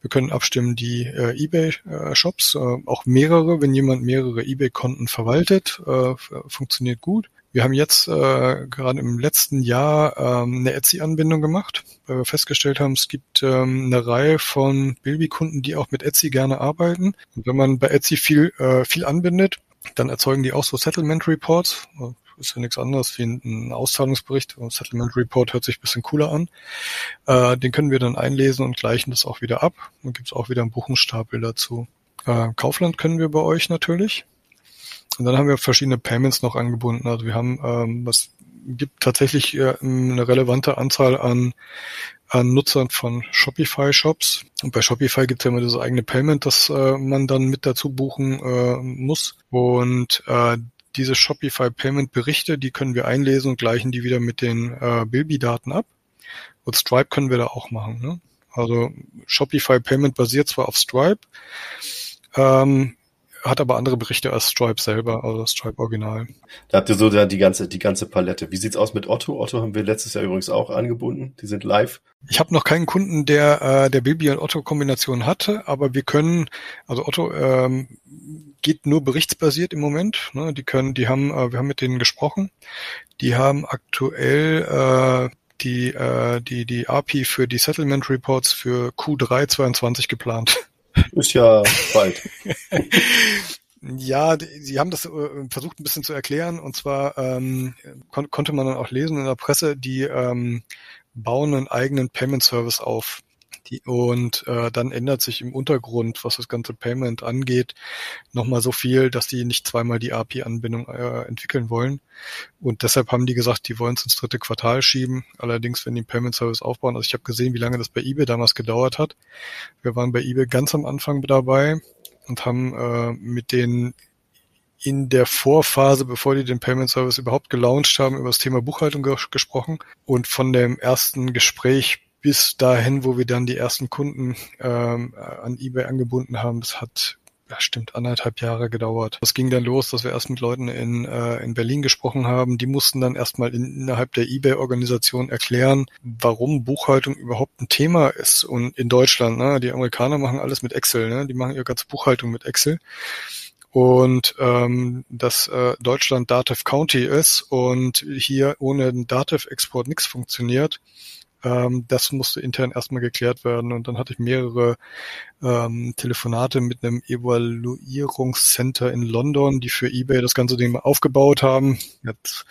Wir können abstimmen die äh, eBay-Shops, äh, auch mehrere, wenn jemand mehrere eBay-Konten verwaltet, äh, funktioniert gut. Wir haben jetzt äh, gerade im letzten Jahr ähm, eine Etsy-Anbindung gemacht, weil wir festgestellt haben, es gibt ähm, eine Reihe von Bilby-Kunden, die auch mit Etsy gerne arbeiten. Und wenn man bei Etsy viel, äh, viel anbindet, dann erzeugen die auch so Settlement Reports ist ja nichts anderes wie ein Auszahlungsbericht. Ein Settlement Report hört sich ein bisschen cooler an. Äh, den können wir dann einlesen und gleichen das auch wieder ab. Dann gibt's auch wieder einen Buchungsstapel dazu. Äh, Kaufland können wir bei euch natürlich. Und dann haben wir verschiedene Payments noch angebunden. Also wir haben, ähm, was gibt tatsächlich äh, eine relevante Anzahl an an Nutzern von Shopify-Shops. Und bei Shopify gibt es ja immer das eigene Payment, das äh, man dann mit dazu buchen äh, muss. Und äh, diese Shopify Payment Berichte, die können wir einlesen und gleichen die wieder mit den äh, Bilby-Daten ab. Und Stripe können wir da auch machen. Ne? Also Shopify Payment basiert zwar auf Stripe, ähm, hat aber andere Berichte als Stripe selber, also das Stripe Original. Da habt ihr so die ganze, die ganze Palette. Wie sieht's aus mit Otto? Otto haben wir letztes Jahr übrigens auch angebunden. Die sind live. Ich habe noch keinen Kunden, der äh, der Bilby und Otto Kombination hatte, aber wir können, also Otto ähm, geht nur berichtsbasiert im Moment. Ne? Die können, die haben, äh, wir haben mit denen gesprochen. Die haben aktuell äh, die, äh, die, die API für die Settlement Reports für Q3 22 geplant. Ist ja bald. <laughs> Ja, sie haben das äh, versucht ein bisschen zu erklären und zwar ähm, kon konnte man dann auch lesen in der Presse, die ähm, bauen einen eigenen Payment Service auf Die, und äh, dann ändert sich im Untergrund, was das ganze Payment angeht, nochmal so viel, dass die nicht zweimal die API-Anbindung äh, entwickeln wollen. Und deshalb haben die gesagt, die wollen es ins dritte Quartal schieben. Allerdings, wenn die Payment Service aufbauen, also ich habe gesehen, wie lange das bei eBay damals gedauert hat. Wir waren bei eBay ganz am Anfang dabei und haben äh, mit den in der Vorphase, bevor die den Payment Service überhaupt gelauncht haben, über das Thema Buchhaltung ge gesprochen. Und von dem ersten Gespräch bis dahin, wo wir dann die ersten Kunden ähm, an eBay angebunden haben, das hat ja, stimmt, anderthalb Jahre gedauert. Das ging dann los, dass wir erst mit Leuten in, äh, in Berlin gesprochen haben. Die mussten dann erstmal in, innerhalb der eBay-Organisation erklären, warum Buchhaltung überhaupt ein Thema ist. Und in Deutschland, ne, die Amerikaner machen alles mit Excel, ne? die machen ihre ganze Buchhaltung mit Excel und ähm, dass äh, Deutschland Dativ County ist und hier ohne den Dativ-Export nichts funktioniert. Ähm, das musste intern erstmal geklärt werden und dann hatte ich mehrere ähm, Telefonate mit einem Evaluierungscenter in London, die für eBay das ganze Ding aufgebaut haben. Jetzt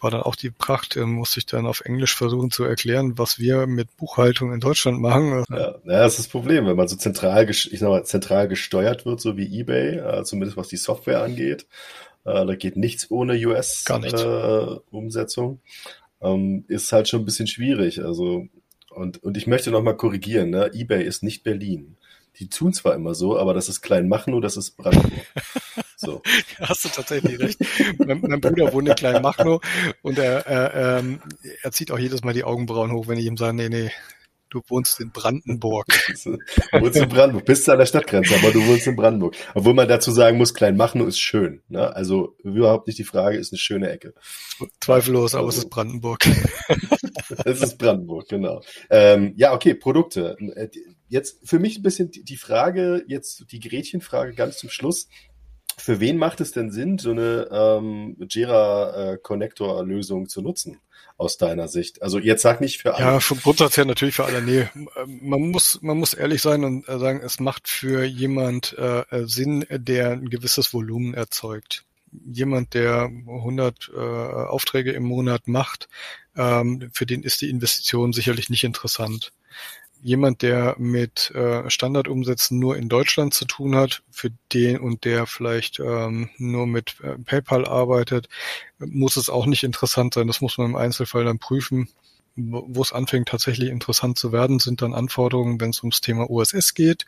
war dann auch die Pracht, äh, musste ich dann auf Englisch versuchen zu erklären, was wir mit Buchhaltung in Deutschland machen. Ja, ja das ist das Problem, wenn man so zentral, ich sag mal, zentral gesteuert wird, so wie eBay, äh, zumindest was die Software angeht. Äh, da geht nichts ohne US-Umsetzung. Äh, ähm, ist halt schon ein bisschen schwierig. Also und, und ich möchte nochmal korrigieren, ne? eBay ist nicht Berlin. Die tun zwar immer so, aber das ist Kleinmachnow, das ist Brandenburg. <laughs> So. Hast du tatsächlich recht. mein, mein, Bruder wohnt in Kleinmachnow und er, er, ähm, er zieht auch jedes Mal die Augenbrauen hoch, wenn ich ihm sage, nee, nee, du wohnst in Brandenburg. <laughs> Du wohnst in Brandenburg, bist an der Stadtgrenze, aber du wohnst in Brandenburg. Obwohl man dazu sagen muss, Kleinmachnow ist schön. Ne? Also überhaupt nicht die Frage, ist eine schöne Ecke. Zweifellos, aber also, es ist Brandenburg. <laughs> es ist Brandenburg, genau. Ähm, ja, okay, Produkte. Jetzt für mich ein bisschen die Frage, jetzt die Gretchenfrage ganz zum Schluss. Für wen macht es denn Sinn, so eine ähm, Jira äh, Connector Lösung zu nutzen? Aus deiner Sicht? Also jetzt sag nicht für alle. Ja, vom Grundsatz her natürlich für alle. Nee, man muss, man muss ehrlich sein und äh, sagen, es macht für jemand äh, Sinn, der ein gewisses Volumen erzeugt. Jemand, der 100 äh, Aufträge im Monat macht, ähm, für den ist die Investition sicherlich nicht interessant jemand, der mit äh, Standardumsätzen nur in Deutschland zu tun hat, für den und der vielleicht ähm, nur mit äh, PayPal arbeitet, muss es auch nicht interessant sein. Das muss man im Einzelfall dann prüfen. Wo es anfängt tatsächlich interessant zu werden, sind dann Anforderungen, wenn es ums Thema OSS geht,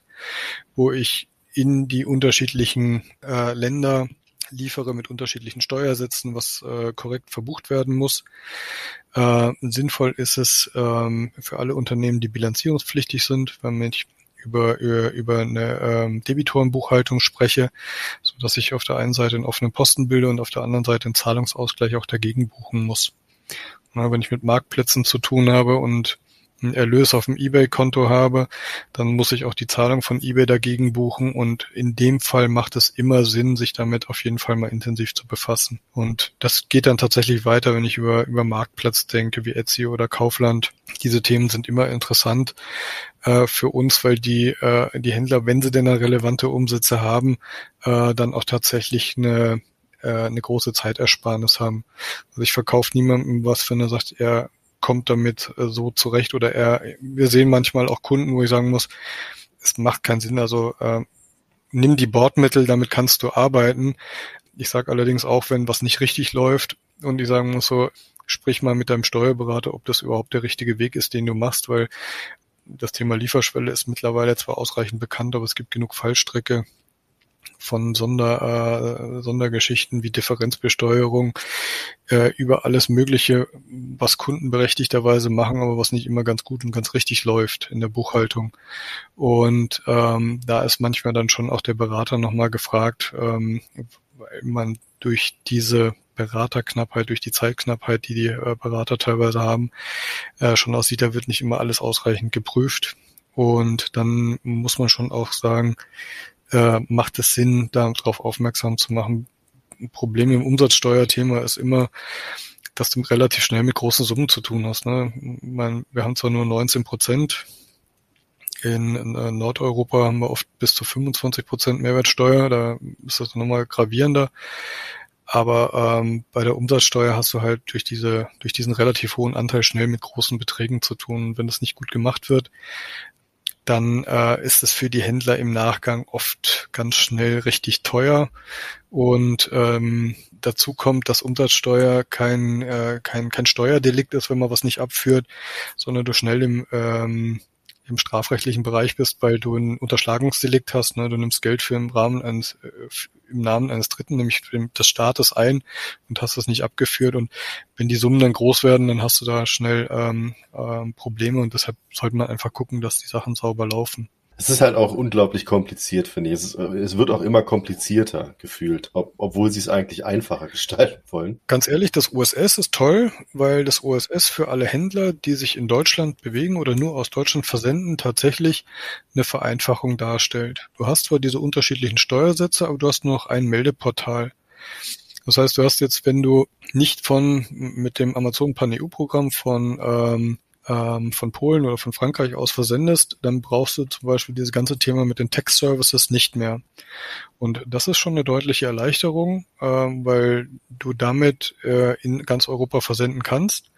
wo ich in die unterschiedlichen äh, Länder liefere mit unterschiedlichen Steuersätzen, was äh, korrekt verbucht werden muss. Äh, sinnvoll ist es ähm, für alle Unternehmen, die bilanzierungspflichtig sind, wenn ich über, über, über eine ähm, Debitorenbuchhaltung spreche, so dass ich auf der einen Seite einen offenen Posten bilde und auf der anderen Seite einen Zahlungsausgleich auch dagegen buchen muss. Na, wenn ich mit Marktplätzen zu tun habe und einen Erlös auf dem eBay-Konto habe, dann muss ich auch die Zahlung von eBay dagegen buchen und in dem Fall macht es immer Sinn, sich damit auf jeden Fall mal intensiv zu befassen. Und das geht dann tatsächlich weiter, wenn ich über, über Marktplatz denke, wie Etsy oder Kaufland. Diese Themen sind immer interessant äh, für uns, weil die, äh, die Händler, wenn sie denn relevante Umsätze haben, äh, dann auch tatsächlich eine äh, eine große Zeitersparnis haben. Also ich verkaufe niemandem was, wenn er sagt, er kommt damit äh, so zurecht oder er, wir sehen manchmal auch Kunden, wo ich sagen muss, es macht keinen Sinn, also äh, nimm die Bordmittel, damit kannst du arbeiten. Ich sage allerdings auch, wenn was nicht richtig läuft und ich sagen muss so, sprich mal mit deinem Steuerberater, ob das überhaupt der richtige Weg ist, den du machst, weil das Thema Lieferschwelle ist mittlerweile zwar ausreichend bekannt, aber es gibt genug Fallstrecke, von Sonder, äh, Sondergeschichten wie Differenzbesteuerung äh, über alles Mögliche, was Kunden berechtigterweise machen, aber was nicht immer ganz gut und ganz richtig läuft in der Buchhaltung. Und ähm, da ist manchmal dann schon auch der Berater nochmal gefragt, ähm, weil man durch diese Beraterknappheit, durch die Zeitknappheit, die die äh, Berater teilweise haben, äh, schon aussieht, da wird nicht immer alles ausreichend geprüft. Und dann muss man schon auch sagen, äh, macht es Sinn, darauf aufmerksam zu machen. Ein Problem im Umsatzsteuerthema ist immer, dass du relativ schnell mit großen Summen zu tun hast. Ne? Meine, wir haben zwar nur 19 Prozent, in, in äh, Nordeuropa haben wir oft bis zu 25 Prozent Mehrwertsteuer, da ist das nochmal gravierender. Aber ähm, bei der Umsatzsteuer hast du halt durch diese, durch diesen relativ hohen Anteil schnell mit großen Beträgen zu tun. Wenn das nicht gut gemacht wird, dann äh, ist es für die Händler im Nachgang oft ganz schnell richtig teuer. Und ähm, dazu kommt, dass Umsatzsteuer kein, äh, kein, kein Steuerdelikt ist, wenn man was nicht abführt, sondern du schnell im ähm, im strafrechtlichen Bereich bist, weil du ein Unterschlagungsdelikt hast. Ne? Du nimmst Geld für im Rahmen eines, äh, im Namen eines Dritten, nämlich des Staates ein und hast das nicht abgeführt. Und wenn die Summen dann groß werden, dann hast du da schnell ähm, ähm, Probleme und deshalb sollte man einfach gucken, dass die Sachen sauber laufen. Es ist halt auch unglaublich kompliziert, finde ich. Es, ist, es wird auch immer komplizierter gefühlt, ob, obwohl sie es eigentlich einfacher <laughs> gestalten wollen. Ganz ehrlich, das OSS ist toll, weil das OSS für alle Händler, die sich in Deutschland bewegen oder nur aus Deutschland versenden, tatsächlich eine Vereinfachung darstellt. Du hast zwar diese unterschiedlichen Steuersätze, aber du hast nur noch ein Meldeportal. Das heißt, du hast jetzt, wenn du nicht von mit dem Amazon Pan EU Programm von ähm, ähm, von Polen oder von Frankreich aus versendest, dann brauchst du zum Beispiel dieses ganze Thema mit den Text Services nicht mehr. Und das ist schon eine deutliche Erleichterung, äh, weil du damit äh, in ganz Europa versenden kannst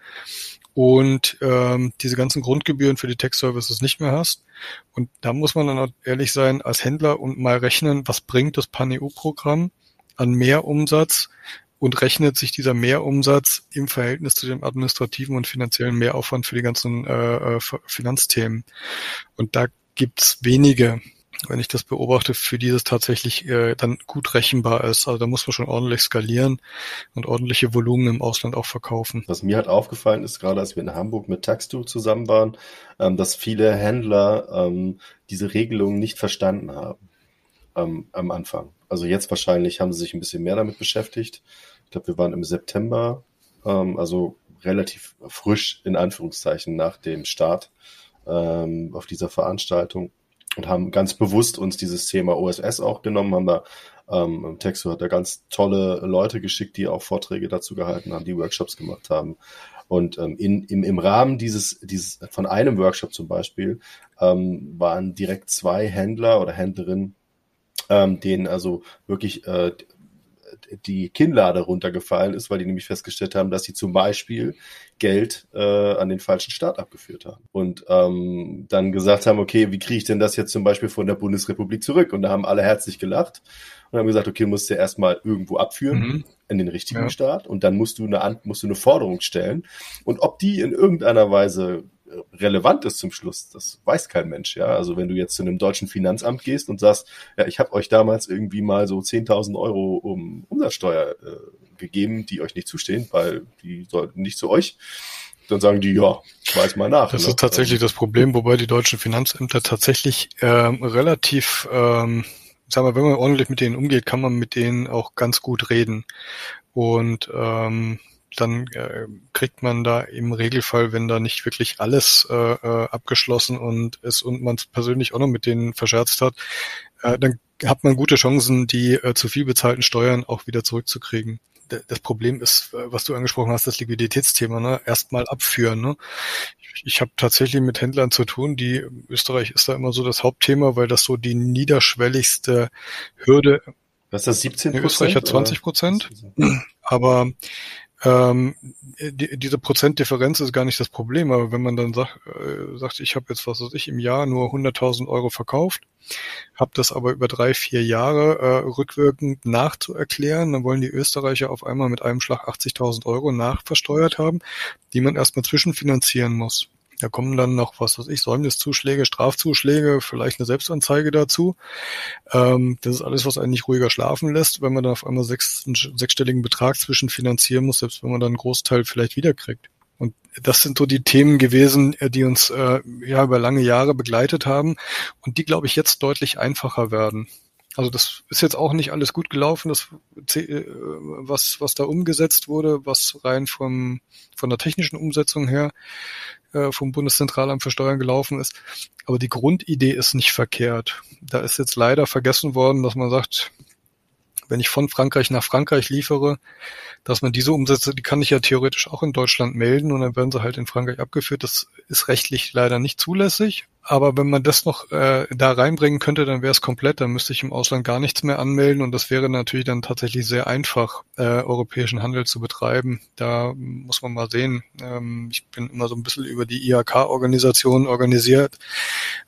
und ähm, diese ganzen Grundgebühren für die Text-Services nicht mehr hast. Und da muss man dann auch ehrlich sein als Händler und mal rechnen, was bringt das Pan-EU-Programm an Mehrumsatz und rechnet sich dieser Mehrumsatz im Verhältnis zu dem administrativen und finanziellen Mehraufwand für die ganzen äh, äh Finanzthemen. Und da gibt's wenige, wenn ich das beobachte, für die das tatsächlich äh, dann gut rechenbar ist. Also da muss man schon ordentlich skalieren und ordentliche Volumen im Ausland auch verkaufen. Was mir halt aufgefallen ist, gerade als wir in Hamburg mit Taxdo zusammen waren, ähm, dass viele Händler ähm, diese Regelung nicht verstanden haben ähm, am Anfang. Also jetzt wahrscheinlich haben sie sich ein bisschen mehr damit beschäftigt. Ich glaube, wir waren im September, ähm, also relativ frisch in Anführungszeichen nach dem Start ähm, auf dieser Veranstaltung und haben ganz bewusst uns dieses Thema OSS auch genommen, haben da ähm, Texo hat da ganz tolle Leute geschickt, die auch Vorträge dazu gehalten haben, die Workshops gemacht haben. Und ähm, in, im, im Rahmen dieses, dieses von einem Workshop zum Beispiel ähm, waren direkt zwei Händler oder Händlerinnen ähm, denen also wirklich äh, die Kinnlade runtergefallen ist, weil die nämlich festgestellt haben, dass sie zum Beispiel Geld äh, an den falschen Staat abgeführt haben. Und ähm, dann gesagt haben, okay, wie kriege ich denn das jetzt zum Beispiel von der Bundesrepublik zurück? Und da haben alle herzlich gelacht und haben gesagt, okay, musst du erstmal irgendwo abführen mhm. in den richtigen ja. Staat und dann musst du eine musst du eine Forderung stellen. Und ob die in irgendeiner Weise relevant ist zum Schluss, das weiß kein Mensch. Ja, also wenn du jetzt zu einem deutschen Finanzamt gehst und sagst, ja, ich habe euch damals irgendwie mal so 10.000 Euro um Umsatzsteuer äh, gegeben, die euch nicht zustehen, weil die sollten nicht zu euch. Dann sagen die, ja, weiß mal nach. Das ne? ist tatsächlich das Problem, wobei die deutschen Finanzämter tatsächlich ähm, relativ ähm, sagen wir, wenn man ordentlich mit denen umgeht, kann man mit denen auch ganz gut reden. Und ähm, dann äh, kriegt man da im Regelfall, wenn da nicht wirklich alles äh, äh, abgeschlossen und ist und man persönlich auch noch mit denen verscherzt hat, äh, dann hat man gute Chancen, die äh, zu viel bezahlten Steuern auch wieder zurückzukriegen. Das Problem ist, äh, was du angesprochen hast, das Liquiditätsthema, ne? Erstmal abführen. Ne? Ich, ich habe tatsächlich mit Händlern zu tun, die Österreich ist da immer so das Hauptthema, weil das so die niederschwelligste Hürde. Was ist das 17 Prozent? Österreich hat 20 Prozent. Aber ähm, die, diese Prozentdifferenz ist gar nicht das Problem, aber wenn man dann sagt, äh, sagt ich habe jetzt, was weiß ich, im Jahr nur 100.000 Euro verkauft, habe das aber über drei, vier Jahre äh, rückwirkend nachzuerklären, dann wollen die Österreicher auf einmal mit einem Schlag 80.000 Euro nachversteuert haben, die man erstmal zwischenfinanzieren muss. Da kommen dann noch, was weiß ich, Säumniszuschläge, Strafzuschläge, vielleicht eine Selbstanzeige dazu. Ähm, das ist alles, was einen nicht ruhiger schlafen lässt, wenn man dann auf einmal sechs, einen sechsstelligen Betrag zwischenfinanzieren muss, selbst wenn man dann einen Großteil vielleicht wiederkriegt. Und das sind so die Themen gewesen, äh, die uns äh, ja über lange Jahre begleitet haben und die, glaube ich, jetzt deutlich einfacher werden. Also das ist jetzt auch nicht alles gut gelaufen, das, äh, was, was da umgesetzt wurde, was rein vom, von der technischen Umsetzung her äh, vom Bundeszentralamt für Steuern gelaufen ist. Aber die Grundidee ist nicht verkehrt. Da ist jetzt leider vergessen worden, dass man sagt, wenn ich von Frankreich nach Frankreich liefere, dass man diese Umsätze, die kann ich ja theoretisch auch in Deutschland melden und dann werden sie halt in Frankreich abgeführt. Das ist rechtlich leider nicht zulässig. Aber wenn man das noch äh, da reinbringen könnte, dann wäre es komplett. Dann müsste ich im Ausland gar nichts mehr anmelden und das wäre natürlich dann tatsächlich sehr einfach, äh, europäischen Handel zu betreiben. Da muss man mal sehen. Ähm, ich bin immer so ein bisschen über die IHK-Organisation organisiert,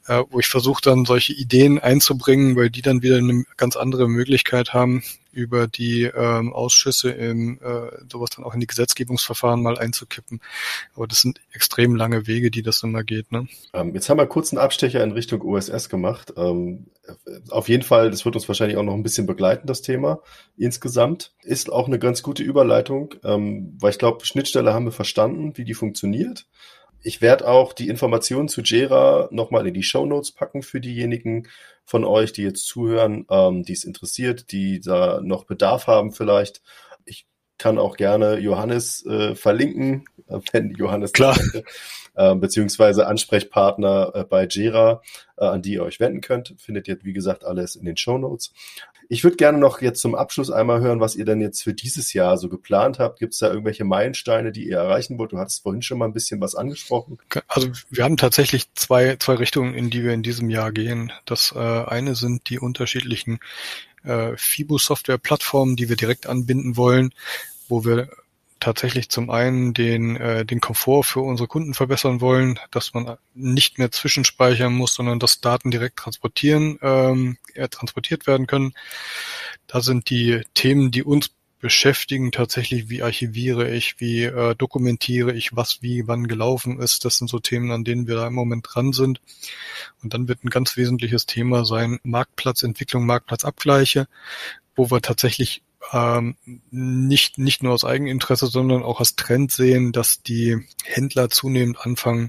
äh, wo ich versuche dann solche Ideen einzubringen, weil die dann wieder eine ganz andere Möglichkeit haben, über die ähm, Ausschüsse im äh, sowas dann auch in die Gesetzgebungsverfahren mal einzukippen. Aber das sind extrem lange Wege, die das immer geht. Ne? Ähm, jetzt haben wir kurz einen Abstecher in Richtung OSS gemacht. Ähm, auf jeden Fall, das wird uns wahrscheinlich auch noch ein bisschen begleiten, das Thema insgesamt. Ist auch eine ganz gute Überleitung, ähm, weil ich glaube, Schnittstelle haben wir verstanden, wie die funktioniert. Ich werde auch die Informationen zu Jera nochmal in die Show Notes packen für diejenigen von euch, die jetzt zuhören, ähm, die es interessiert, die da noch Bedarf haben vielleicht. Ich kann auch gerne Johannes äh, verlinken, wenn Johannes Klar. äh, beziehungsweise Ansprechpartner äh, bei Jera, äh, an die ihr euch wenden könnt. Findet ihr, wie gesagt, alles in den Show Notes. Ich würde gerne noch jetzt zum Abschluss einmal hören, was ihr denn jetzt für dieses Jahr so geplant habt. Gibt es da irgendwelche Meilensteine, die ihr erreichen wollt? Du hattest vorhin schon mal ein bisschen was angesprochen. Also wir haben tatsächlich zwei, zwei Richtungen, in die wir in diesem Jahr gehen. Das äh, eine sind die unterschiedlichen äh, FIBO-Software-Plattformen, die wir direkt anbinden wollen, wo wir tatsächlich zum einen den, äh, den Komfort für unsere Kunden verbessern wollen, dass man nicht mehr zwischenspeichern muss, sondern dass Daten direkt transportieren, ähm, äh, transportiert werden können. Da sind die Themen, die uns beschäftigen, tatsächlich, wie archiviere ich, wie äh, dokumentiere ich, was wie wann gelaufen ist. Das sind so Themen, an denen wir da im Moment dran sind. Und dann wird ein ganz wesentliches Thema sein Marktplatzentwicklung, Marktplatzabgleiche, wo wir tatsächlich ähm, nicht, nicht nur aus Eigeninteresse, sondern auch als Trend sehen, dass die Händler zunehmend anfangen,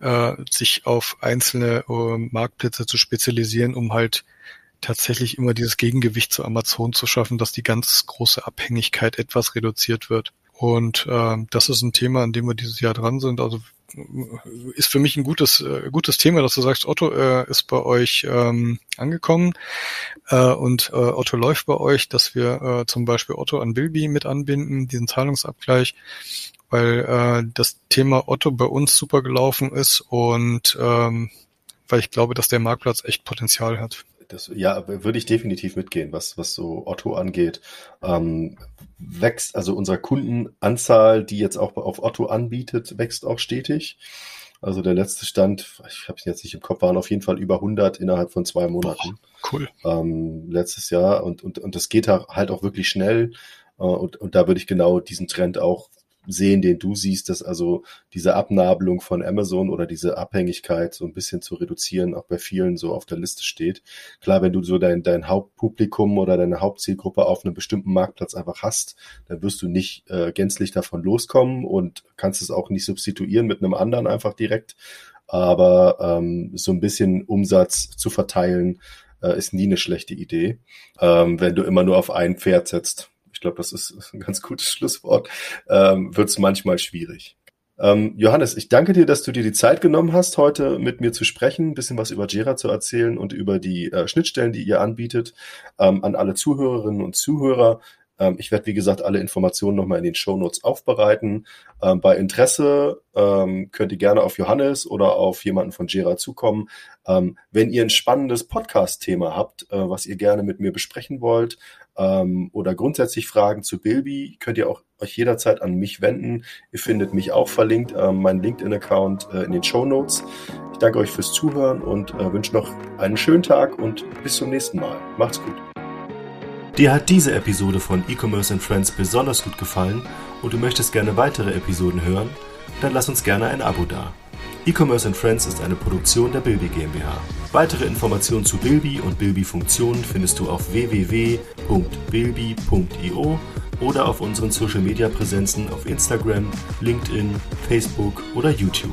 äh, sich auf einzelne äh, Marktplätze zu spezialisieren, um halt tatsächlich immer dieses Gegengewicht zu Amazon zu schaffen, dass die ganz große Abhängigkeit etwas reduziert wird. Und äh, das ist ein Thema, an dem wir dieses Jahr dran sind. Also ist für mich ein gutes, äh, gutes Thema, dass du sagst, Otto äh, ist bei euch ähm, angekommen. Äh, und äh, Otto läuft bei euch, dass wir äh, zum Beispiel Otto an Bilby mit anbinden, diesen Zahlungsabgleich, weil äh, das Thema Otto bei uns super gelaufen ist und ähm, weil ich glaube, dass der Marktplatz echt Potenzial hat das, ja, würde ich definitiv mitgehen, was, was so Otto angeht. Ähm, wächst, also unsere Kundenanzahl, die jetzt auch auf Otto anbietet, wächst auch stetig. Also der letzte Stand, ich habe es jetzt nicht im Kopf, waren auf jeden Fall über 100 innerhalb von zwei Monaten. Boah, cool. Ähm, letztes Jahr und, und, und das geht halt auch wirklich schnell. Äh, und, und da würde ich genau diesen Trend auch sehen, den du siehst, dass also diese Abnabelung von Amazon oder diese Abhängigkeit so ein bisschen zu reduzieren auch bei vielen so auf der Liste steht. Klar, wenn du so dein, dein Hauptpublikum oder deine Hauptzielgruppe auf einem bestimmten Marktplatz einfach hast, dann wirst du nicht äh, gänzlich davon loskommen und kannst es auch nicht substituieren mit einem anderen einfach direkt. Aber ähm, so ein bisschen Umsatz zu verteilen, äh, ist nie eine schlechte Idee, ähm, wenn du immer nur auf ein Pferd setzt ich glaube, das <laughs> ist ein ganz gutes Schlusswort, ähm, wird es manchmal schwierig. Ähm, Johannes, ich danke dir, dass du dir die Zeit genommen hast, heute mit mir zu sprechen, ein bisschen was über Jira zu erzählen und über die äh, Schnittstellen, die ihr anbietet. Ähm, an alle Zuhörerinnen und Zuhörer, ähm, ich werde, wie gesagt, alle Informationen nochmal in den Show Notes aufbereiten. Ähm, bei Interesse ähm, könnt ihr gerne auf Johannes oder auf jemanden von Jira zukommen. Ähm, wenn ihr ein spannendes Podcast-Thema habt, äh, was ihr gerne mit mir besprechen wollt, ähm, oder grundsätzlich Fragen zu Bilby, könnt ihr auch euch jederzeit an mich wenden. Ihr findet mich auch verlinkt, äh, mein LinkedIn-Account äh, in den Show Notes. Ich danke euch fürs Zuhören und äh, wünsche noch einen schönen Tag und bis zum nächsten Mal. Macht's gut. Dir hat diese Episode von E-Commerce and Friends besonders gut gefallen und du möchtest gerne weitere Episoden hören? Dann lass uns gerne ein Abo da. E-Commerce Friends ist eine Produktion der Bilby GmbH. Weitere Informationen zu Bilby und Bilby-Funktionen findest du auf www.bilby.io oder auf unseren Social-Media-Präsenzen auf Instagram, LinkedIn, Facebook oder YouTube.